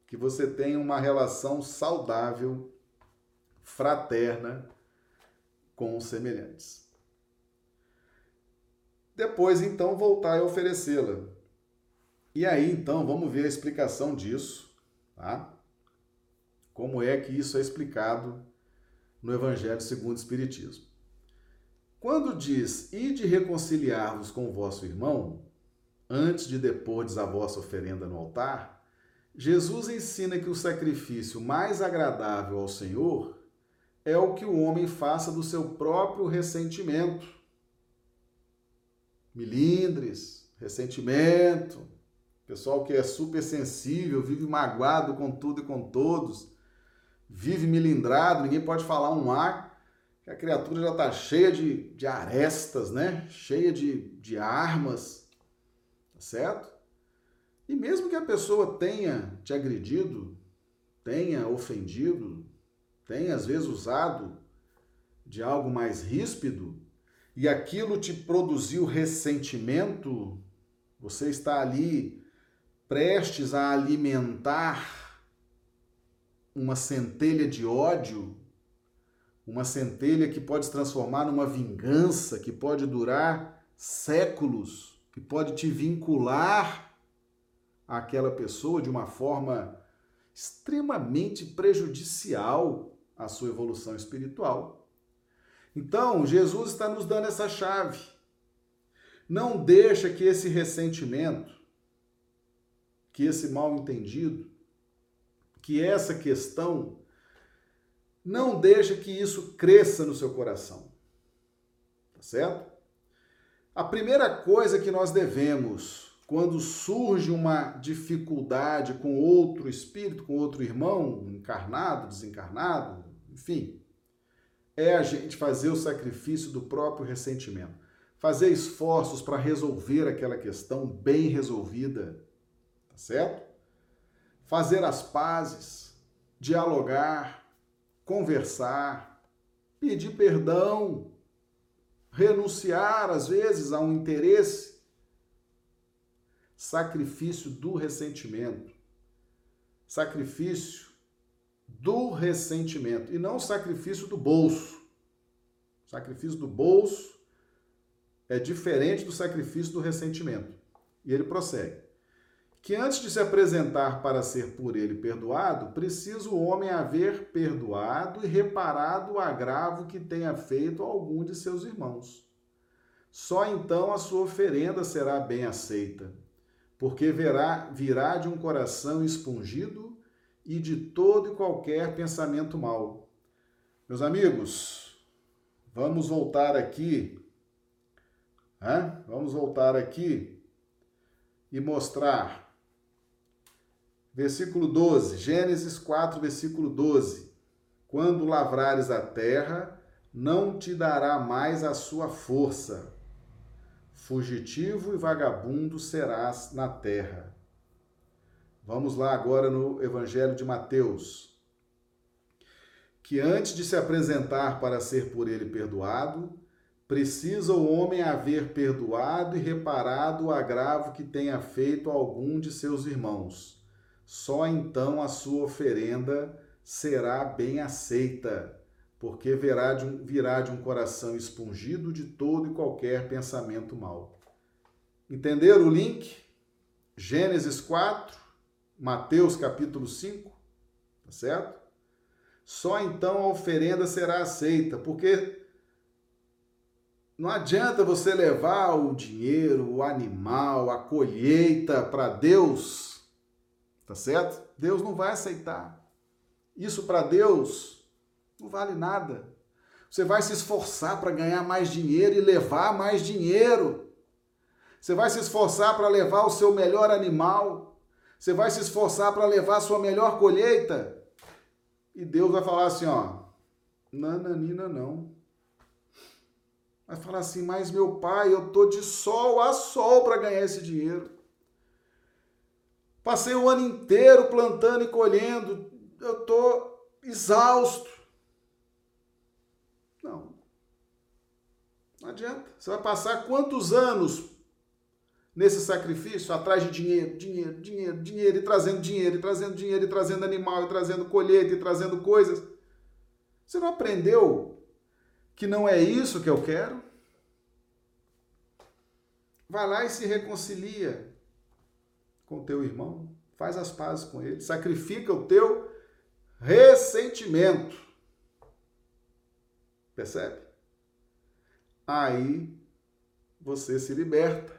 que você tenha uma relação saudável, fraterna com os semelhantes. Depois, então, voltar a oferecê-la. E aí, então, vamos ver a explicação disso, tá? Como é que isso é explicado no Evangelho segundo o Espiritismo. Quando diz, ide reconciliar-vos com o vosso irmão, antes de depordes a vossa oferenda no altar, Jesus ensina que o sacrifício mais agradável ao Senhor é o que o homem faça do seu próprio ressentimento. Milindres, ressentimento, Pessoal que é super sensível, vive magoado com tudo e com todos, vive milindrado, ninguém pode falar um ar, que a criatura já está cheia de, de arestas, né? Cheia de, de armas, tá certo? E mesmo que a pessoa tenha te agredido, tenha ofendido, tenha às vezes usado de algo mais ríspido, e aquilo te produziu ressentimento, você está ali prestes a alimentar uma centelha de ódio, uma centelha que pode se transformar numa vingança, que pode durar séculos, que pode te vincular àquela pessoa de uma forma extremamente prejudicial à sua evolução espiritual. Então, Jesus está nos dando essa chave. Não deixa que esse ressentimento, que esse mal entendido, que essa questão não deixa que isso cresça no seu coração. Tá certo? A primeira coisa que nós devemos, quando surge uma dificuldade com outro espírito, com outro irmão, encarnado, desencarnado, enfim, é a gente fazer o sacrifício do próprio ressentimento. Fazer esforços para resolver aquela questão bem resolvida, certo? Fazer as pazes, dialogar, conversar, pedir perdão, renunciar às vezes a um interesse, sacrifício do ressentimento, sacrifício do ressentimento e não sacrifício do bolso. sacrifício do bolso é diferente do sacrifício do ressentimento. E ele prossegue que antes de se apresentar para ser por ele perdoado, precisa o homem haver perdoado e reparado o agravo que tenha feito a algum de seus irmãos. Só então a sua oferenda será bem aceita, porque verá, virá de um coração expungido e de todo e qualquer pensamento mau. Meus amigos, vamos voltar aqui, vamos voltar aqui e mostrar Versículo 12, Gênesis 4, versículo 12. Quando lavrares a terra, não te dará mais a sua força. Fugitivo e vagabundo serás na terra. Vamos lá agora no Evangelho de Mateus. Que antes de se apresentar para ser por ele perdoado, precisa o homem haver perdoado e reparado o agravo que tenha feito a algum de seus irmãos só então a sua oferenda será bem aceita, porque virá de um, virá de um coração expungido de todo e qualquer pensamento mau. Entenderam o link? Gênesis 4, Mateus capítulo 5, tá certo? Só então a oferenda será aceita, porque não adianta você levar o dinheiro, o animal, a colheita para Deus Tá certo? Deus não vai aceitar. Isso para Deus não vale nada. Você vai se esforçar para ganhar mais dinheiro e levar mais dinheiro. Você vai se esforçar para levar o seu melhor animal. Você vai se esforçar para levar a sua melhor colheita. E Deus vai falar assim, ó, nananina não. Vai falar assim, mas meu pai, eu tô de sol a sol para ganhar esse dinheiro. Passei o ano inteiro plantando e colhendo. Eu estou exausto. Não. Não adianta. Você vai passar quantos anos nesse sacrifício atrás de dinheiro, dinheiro, dinheiro, dinheiro, e trazendo dinheiro, e trazendo dinheiro, e trazendo animal, e trazendo colheita, e trazendo coisas. Você não aprendeu que não é isso que eu quero? Vai lá e se reconcilia com teu irmão, faz as pazes com ele, sacrifica o teu ressentimento. Percebe? Aí você se liberta.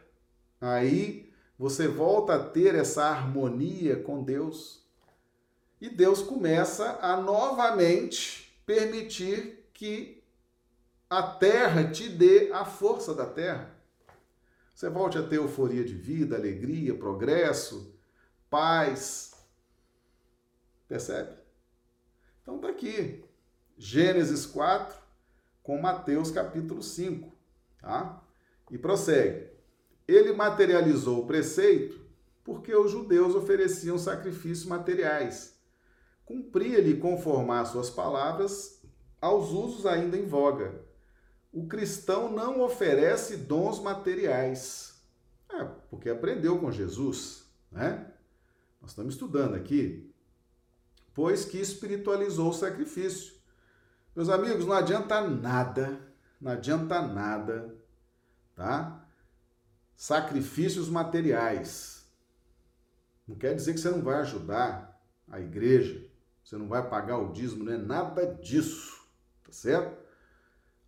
Aí você volta a ter essa harmonia com Deus. E Deus começa a novamente permitir que a terra te dê a força da terra. Você volte a ter euforia de vida, alegria, progresso, paz. Percebe? Então tá aqui. Gênesis 4 com Mateus capítulo 5, tá? E prossegue. Ele materializou o preceito porque os judeus ofereciam sacrifícios materiais. Cumpria-lhe conformar suas palavras aos usos ainda em voga o cristão não oferece dons materiais. É, porque aprendeu com Jesus, né? Nós estamos estudando aqui. Pois que espiritualizou o sacrifício. Meus amigos, não adianta nada, não adianta nada, tá? Sacrifícios materiais. Não quer dizer que você não vai ajudar a igreja, você não vai pagar o dízimo, não é nada disso, tá certo?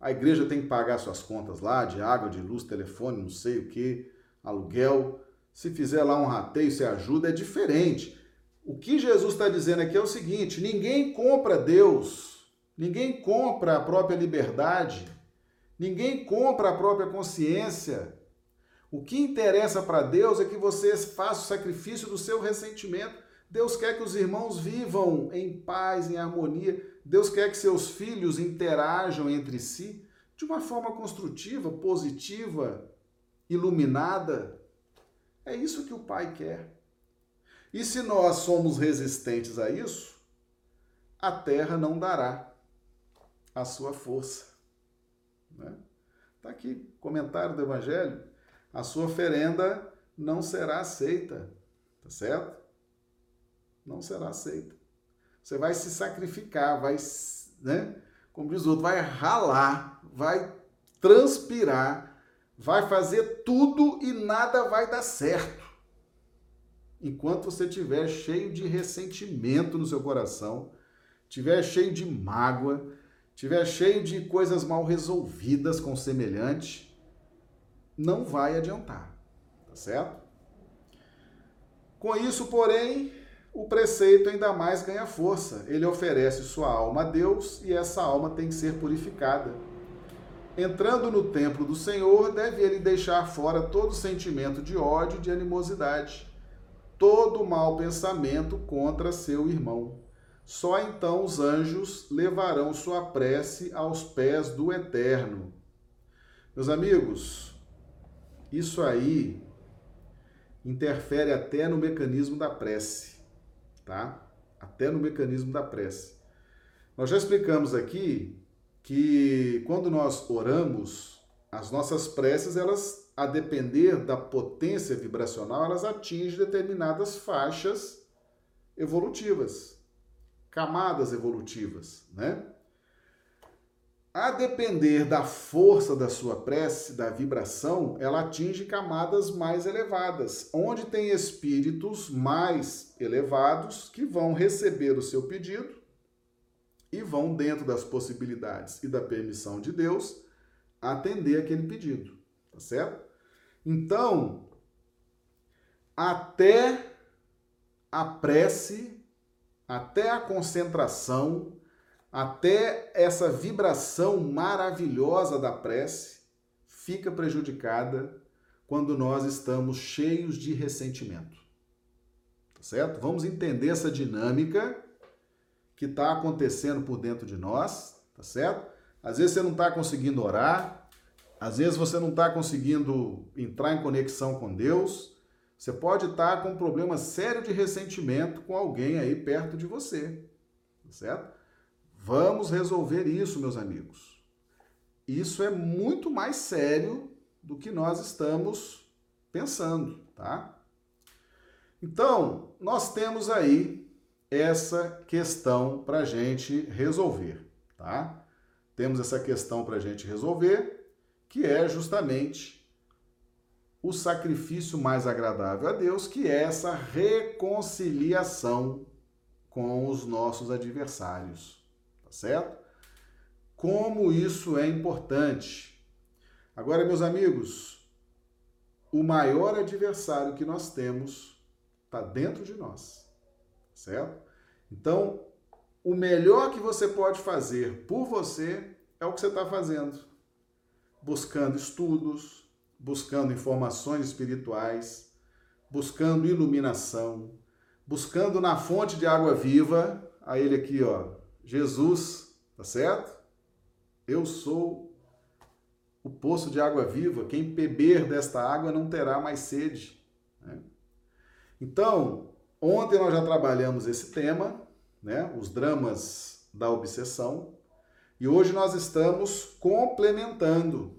A igreja tem que pagar suas contas lá, de água, de luz, telefone, não sei o que, aluguel. Se fizer lá um rateio, você ajuda, é diferente. O que Jesus está dizendo aqui é o seguinte: ninguém compra Deus, ninguém compra a própria liberdade, ninguém compra a própria consciência. O que interessa para Deus é que você faça o sacrifício do seu ressentimento. Deus quer que os irmãos vivam em paz, em harmonia. Deus quer que seus filhos interajam entre si de uma forma construtiva, positiva, iluminada. É isso que o Pai quer. E se nós somos resistentes a isso, a terra não dará a sua força. Está né? Tá aqui, comentário do Evangelho. A sua oferenda não será aceita. Tá certo? Não será aceita. Você vai se sacrificar, vai, né? Como diz o outro, vai ralar, vai transpirar, vai fazer tudo e nada vai dar certo. Enquanto você estiver cheio de ressentimento no seu coração, estiver cheio de mágoa, estiver cheio de coisas mal resolvidas com semelhante, não vai adiantar, tá certo? Com isso, porém, o preceito ainda mais ganha força. Ele oferece sua alma a Deus e essa alma tem que ser purificada. Entrando no templo do Senhor, deve ele deixar fora todo sentimento de ódio e de animosidade, todo mau pensamento contra seu irmão. Só então os anjos levarão sua prece aos pés do Eterno. Meus amigos, isso aí interfere até no mecanismo da prece tá? Até no mecanismo da prece. Nós já explicamos aqui que quando nós oramos, as nossas preces, elas, a depender da potência vibracional, elas atingem determinadas faixas evolutivas, camadas evolutivas, né? A depender da força da sua prece, da vibração, ela atinge camadas mais elevadas, onde tem espíritos mais elevados que vão receber o seu pedido e vão, dentro das possibilidades e da permissão de Deus, atender aquele pedido, tá certo? Então, até a prece, até a concentração, até essa vibração maravilhosa da prece fica prejudicada quando nós estamos cheios de ressentimento. Tá certo? Vamos entender essa dinâmica que está acontecendo por dentro de nós, tá certo? Às vezes você não está conseguindo orar, às vezes você não está conseguindo entrar em conexão com Deus. Você pode estar tá com um problema sério de ressentimento com alguém aí perto de você, tá certo? Vamos resolver isso, meus amigos. Isso é muito mais sério do que nós estamos pensando, tá? Então, nós temos aí essa questão para gente resolver, tá? Temos essa questão para gente resolver, que é justamente o sacrifício mais agradável a Deus, que é essa reconciliação com os nossos adversários certo? Como isso é importante. Agora, meus amigos, o maior adversário que nós temos está dentro de nós, certo? Então, o melhor que você pode fazer por você é o que você está fazendo. Buscando estudos, buscando informações espirituais, buscando iluminação, buscando na fonte de água viva, a ele aqui, ó, Jesus, tá certo? Eu sou o poço de água viva, quem beber desta água não terá mais sede. Né? Então, ontem nós já trabalhamos esse tema, né? os dramas da obsessão, e hoje nós estamos complementando,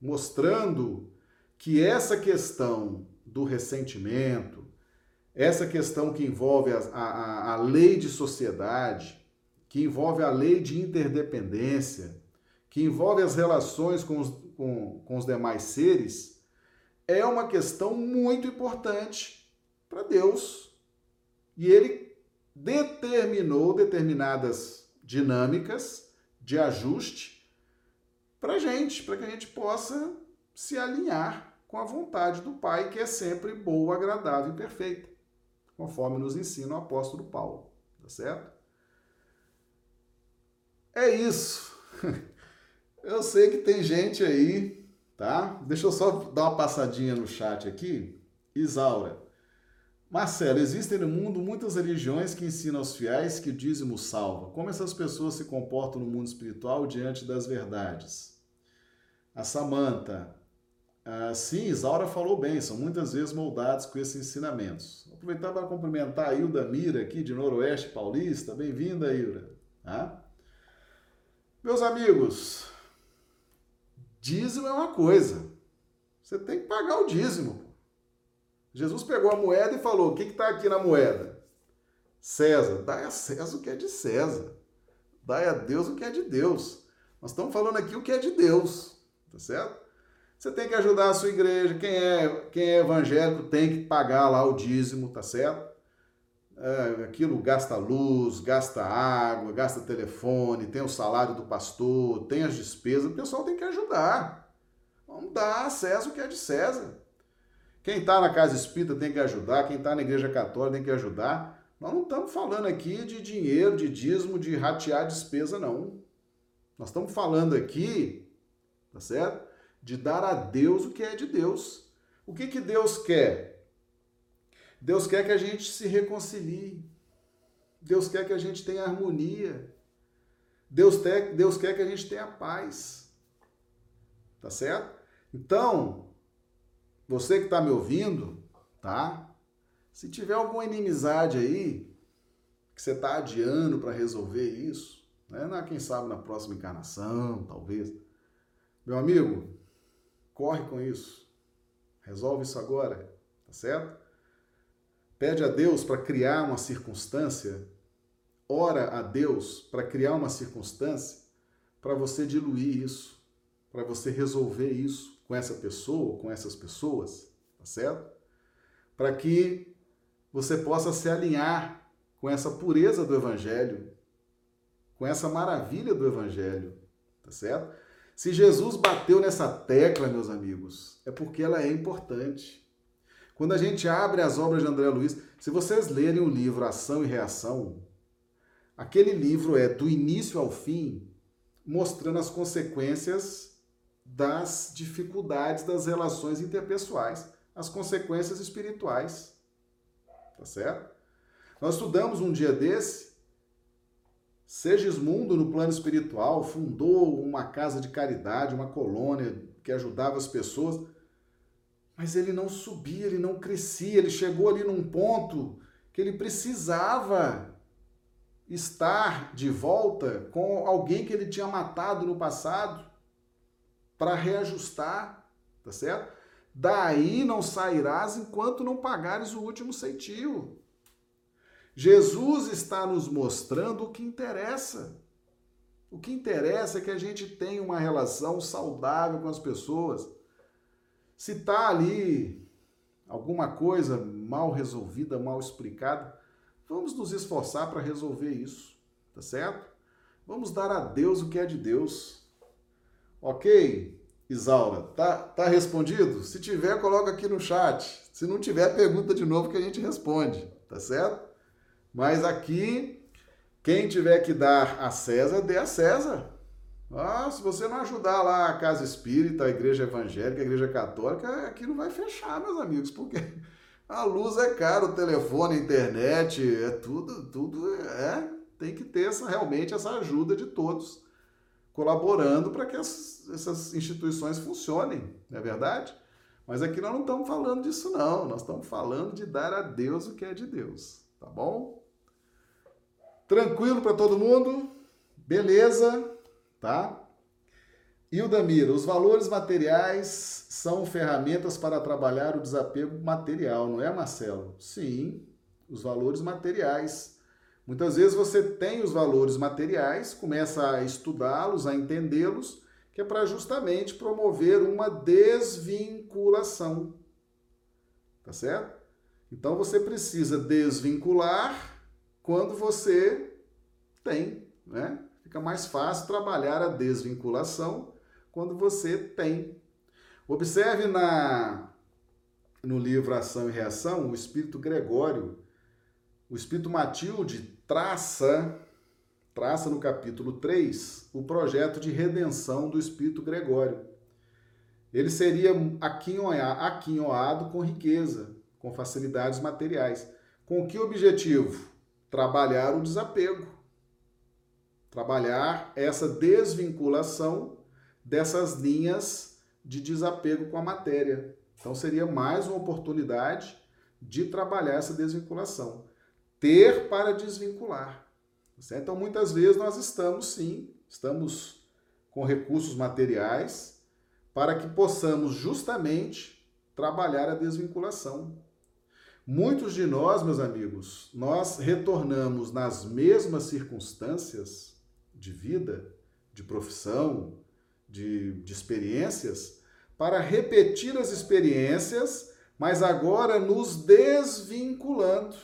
mostrando que essa questão do ressentimento, essa questão que envolve a, a, a lei de sociedade, que envolve a lei de interdependência, que envolve as relações com os, com, com os demais seres, é uma questão muito importante para Deus. E ele determinou determinadas dinâmicas de ajuste para gente, para que a gente possa se alinhar com a vontade do Pai, que é sempre boa, agradável e perfeita, conforme nos ensina o apóstolo Paulo. Tá certo? É isso. <laughs> Eu sei que tem gente aí, tá? Deixa eu só dar uma passadinha no chat aqui. Isaura. Marcelo, existem no mundo muitas religiões que ensinam aos fiéis que o dízimo salva. Como essas pessoas se comportam no mundo espiritual diante das verdades? A Samanta. Ah, sim, Isaura falou bem, são muitas vezes moldados com esses ensinamentos. Vou aproveitar para cumprimentar a Hilda Mira, aqui de Noroeste Paulista. Bem-vinda, Hilda. Tá? Meus amigos, dízimo é uma coisa. Você tem que pagar o dízimo. Jesus pegou a moeda e falou: O que está aqui na moeda? César. Dai a César o que é de César. Dai a Deus o que é de Deus. Nós estamos falando aqui o que é de Deus. Tá certo? Você tem que ajudar a sua igreja. Quem é, quem é evangélico tem que pagar lá o dízimo, tá certo? É, aquilo gasta luz, gasta água, gasta telefone, tem o salário do pastor, tem as despesas, o pessoal tem que ajudar. Vamos dar acesso que é de César. Quem está na casa espírita tem que ajudar, quem está na igreja católica tem que ajudar. Nós não estamos falando aqui de dinheiro, de dízimo, de ratear despesa, não. Nós estamos falando aqui, tá certo? De dar a Deus o que é de Deus. O que, que Deus quer? Deus quer que a gente se reconcilie. Deus quer que a gente tenha harmonia. Deus, te, Deus quer que a gente tenha paz. Tá certo? Então, você que está me ouvindo, tá? Se tiver alguma inimizade aí, que você está adiando para resolver isso, né? Quem sabe na próxima encarnação, talvez. Meu amigo, corre com isso. Resolve isso agora, tá certo? Pede a Deus para criar uma circunstância, ora a Deus para criar uma circunstância para você diluir isso, para você resolver isso com essa pessoa, com essas pessoas, tá certo? Para que você possa se alinhar com essa pureza do evangelho, com essa maravilha do evangelho, tá certo? Se Jesus bateu nessa tecla, meus amigos, é porque ela é importante. Quando a gente abre as obras de André Luiz, se vocês lerem o livro Ação e Reação, aquele livro é do início ao fim, mostrando as consequências das dificuldades das relações interpessoais, as consequências espirituais. Tá certo? Nós estudamos um dia desse, Segismundo, no plano espiritual, fundou uma casa de caridade, uma colônia que ajudava as pessoas. Mas ele não subia, ele não crescia, ele chegou ali num ponto que ele precisava estar de volta com alguém que ele tinha matado no passado para reajustar, tá certo? Daí não sairás enquanto não pagares o último centio. Jesus está nos mostrando o que interessa. O que interessa é que a gente tenha uma relação saudável com as pessoas. Se está ali alguma coisa mal resolvida, mal explicada, vamos nos esforçar para resolver isso, tá certo? Vamos dar a Deus o que é de Deus. Ok, Isaura, tá, tá respondido? Se tiver, coloca aqui no chat. Se não tiver, pergunta de novo que a gente responde, tá certo? Mas aqui, quem tiver que dar a César, dê a César. Ah, se você não ajudar lá a casa espírita, a igreja evangélica, a igreja católica, aqui não vai fechar, meus amigos, porque a luz é cara, o telefone, a internet, é tudo, tudo é, tem que ter essa, realmente essa ajuda de todos colaborando para que as, essas instituições funcionem, não é verdade? Mas aqui nós não estamos falando disso não, nós estamos falando de dar a Deus o que é de Deus, tá bom? Tranquilo para todo mundo? Beleza? Tá? Ildamira, os valores materiais são ferramentas para trabalhar o desapego material, não é, Marcelo? Sim, os valores materiais. Muitas vezes você tem os valores materiais, começa a estudá-los, a entendê-los, que é para justamente promover uma desvinculação. Tá certo? Então você precisa desvincular quando você tem, né? Fica mais fácil trabalhar a desvinculação quando você tem. Observe na no livro Ação e Reação, o espírito Gregório, o espírito Matilde traça traça no capítulo 3 o projeto de redenção do espírito Gregório. Ele seria aquinhoado com riqueza, com facilidades materiais. Com que objetivo? Trabalhar o desapego. Trabalhar essa desvinculação dessas linhas de desapego com a matéria. Então seria mais uma oportunidade de trabalhar essa desvinculação. Ter para desvincular. Certo? Então muitas vezes nós estamos sim, estamos com recursos materiais para que possamos justamente trabalhar a desvinculação. Muitos de nós, meus amigos, nós retornamos nas mesmas circunstâncias de vida, de profissão, de, de experiências, para repetir as experiências, mas agora nos desvinculando,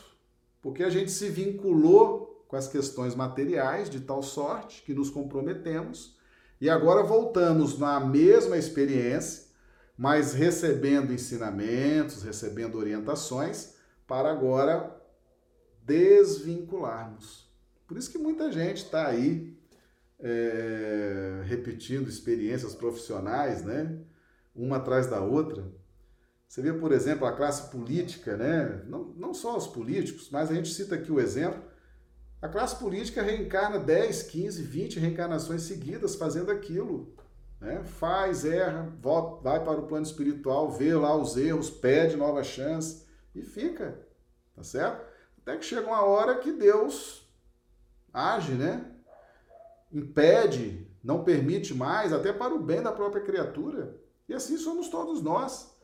porque a gente se vinculou com as questões materiais de tal sorte que nos comprometemos e agora voltamos na mesma experiência mas recebendo ensinamentos, recebendo orientações, para agora desvincularmos. Por isso que muita gente está aí é, repetindo experiências profissionais, né? Uma atrás da outra. Você vê, por exemplo, a classe política, né? Não, não só os políticos, mas a gente cita aqui o exemplo. A classe política reencarna 10, 15, 20 reencarnações seguidas fazendo aquilo né? Faz, erra, volta, vai para o plano espiritual, vê lá os erros, pede nova chance e fica, tá certo? Até que chega uma hora que Deus age, né? Impede, não permite mais, até para o bem da própria criatura. E assim somos todos nós.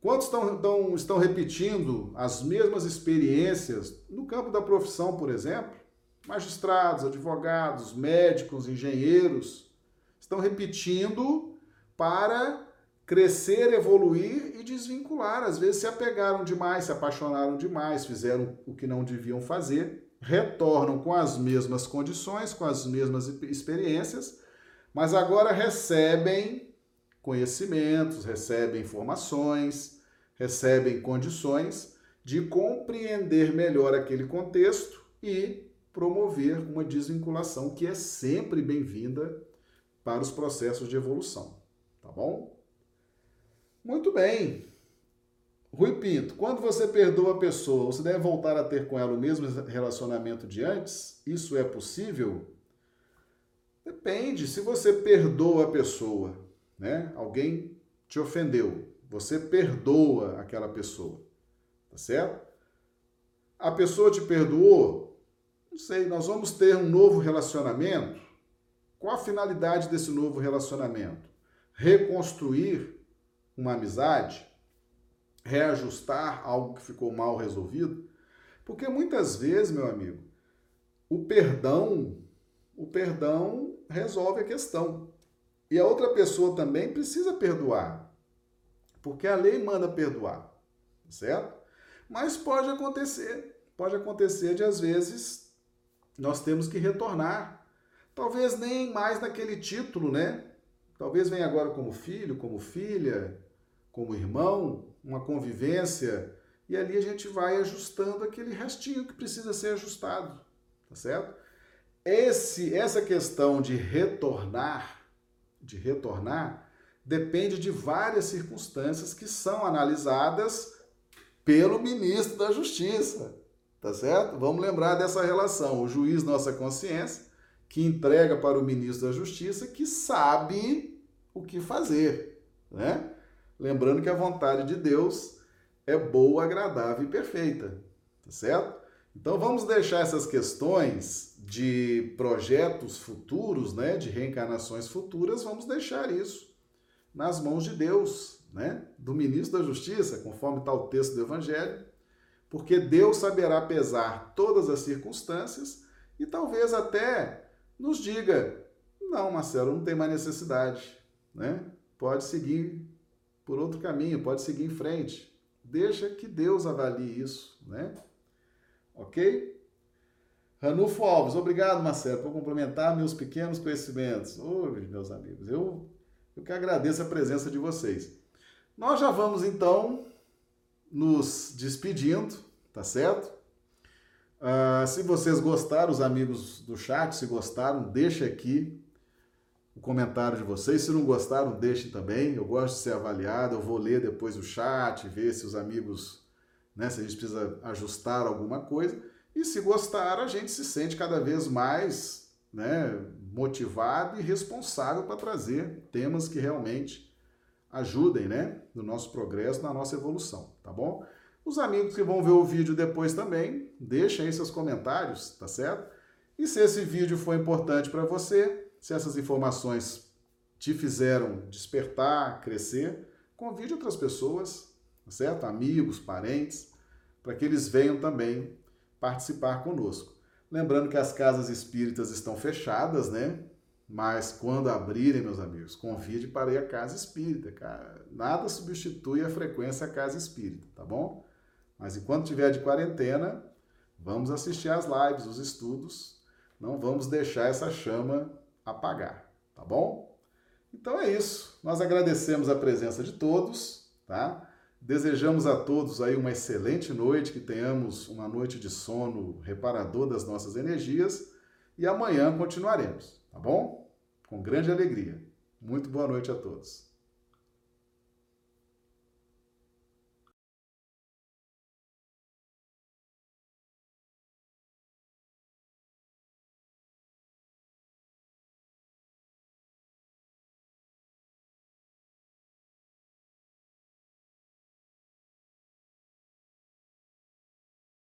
Quantos estão, estão, estão repetindo as mesmas experiências no campo da profissão, por exemplo? Magistrados, advogados, médicos, engenheiros, estão repetindo para crescer, evoluir e desvincular. Às vezes se apegaram demais, se apaixonaram demais, fizeram o que não deviam fazer, retornam com as mesmas condições, com as mesmas experiências, mas agora recebem conhecimentos, recebem informações, recebem condições de compreender melhor aquele contexto e promover uma desvinculação que é sempre bem-vinda para os processos de evolução. Tá bom? Muito bem. Rui Pinto, quando você perdoa a pessoa, você deve voltar a ter com ela o mesmo relacionamento de antes? Isso é possível? Depende. Se você perdoa a pessoa, né? Alguém te ofendeu, você perdoa aquela pessoa, tá certo? A pessoa te perdoou? Não sei, nós vamos ter um novo relacionamento? Qual a finalidade desse novo relacionamento? Reconstruir uma amizade? Reajustar algo que ficou mal resolvido? Porque muitas vezes, meu amigo, o perdão, o perdão resolve a questão. E a outra pessoa também precisa perdoar. Porque a lei manda perdoar, certo? Mas pode acontecer, pode acontecer de às vezes nós temos que retornar Talvez nem mais naquele título, né? Talvez venha agora como filho, como filha, como irmão, uma convivência, e ali a gente vai ajustando aquele restinho que precisa ser ajustado, tá certo? Esse, essa questão de retornar, de retornar, depende de várias circunstâncias que são analisadas pelo ministro da Justiça, tá certo? Vamos lembrar dessa relação, o juiz nossa consciência que entrega para o ministro da Justiça que sabe o que fazer, né? Lembrando que a vontade de Deus é boa, agradável e perfeita, tá certo? Então vamos deixar essas questões de projetos futuros, né, de reencarnações futuras, vamos deixar isso nas mãos de Deus, né, do ministro da Justiça, conforme está o texto do Evangelho. porque Deus saberá pesar todas as circunstâncias e talvez até nos diga: não, Marcelo, não tem mais necessidade, né? Pode seguir por outro caminho, pode seguir em frente. Deixa que Deus avalie isso, né? Ok? Ranulfo Alves, obrigado, Marcelo, por complementar meus pequenos conhecimentos. Oi, meus amigos, eu, eu que agradeço a presença de vocês. Nós já vamos, então, nos despedindo, tá certo? Uh, se vocês gostaram, os amigos do chat, se gostaram, deixa aqui o comentário de vocês. Se não gostaram, deixem também. Eu gosto de ser avaliado, eu vou ler depois o chat, ver se os amigos, né, se a gente precisa ajustar alguma coisa. E se gostar, a gente se sente cada vez mais né, motivado e responsável para trazer temas que realmente ajudem né, no nosso progresso, na nossa evolução, tá bom? Os amigos que vão ver o vídeo depois também, deixem aí seus comentários, tá certo? E se esse vídeo foi importante para você, se essas informações te fizeram despertar, crescer, convide outras pessoas, tá certo? Amigos, parentes, para que eles venham também participar conosco. Lembrando que as casas espíritas estão fechadas, né? Mas quando abrirem, meus amigos, convide para ir à casa espírita. Nada substitui a frequência à casa espírita, tá bom? Mas enquanto tiver de quarentena, vamos assistir às lives, os estudos. Não vamos deixar essa chama apagar, tá bom? Então é isso. Nós agradecemos a presença de todos, tá? Desejamos a todos aí uma excelente noite, que tenhamos uma noite de sono reparador das nossas energias e amanhã continuaremos, tá bom? Com grande alegria. Muito boa noite a todos.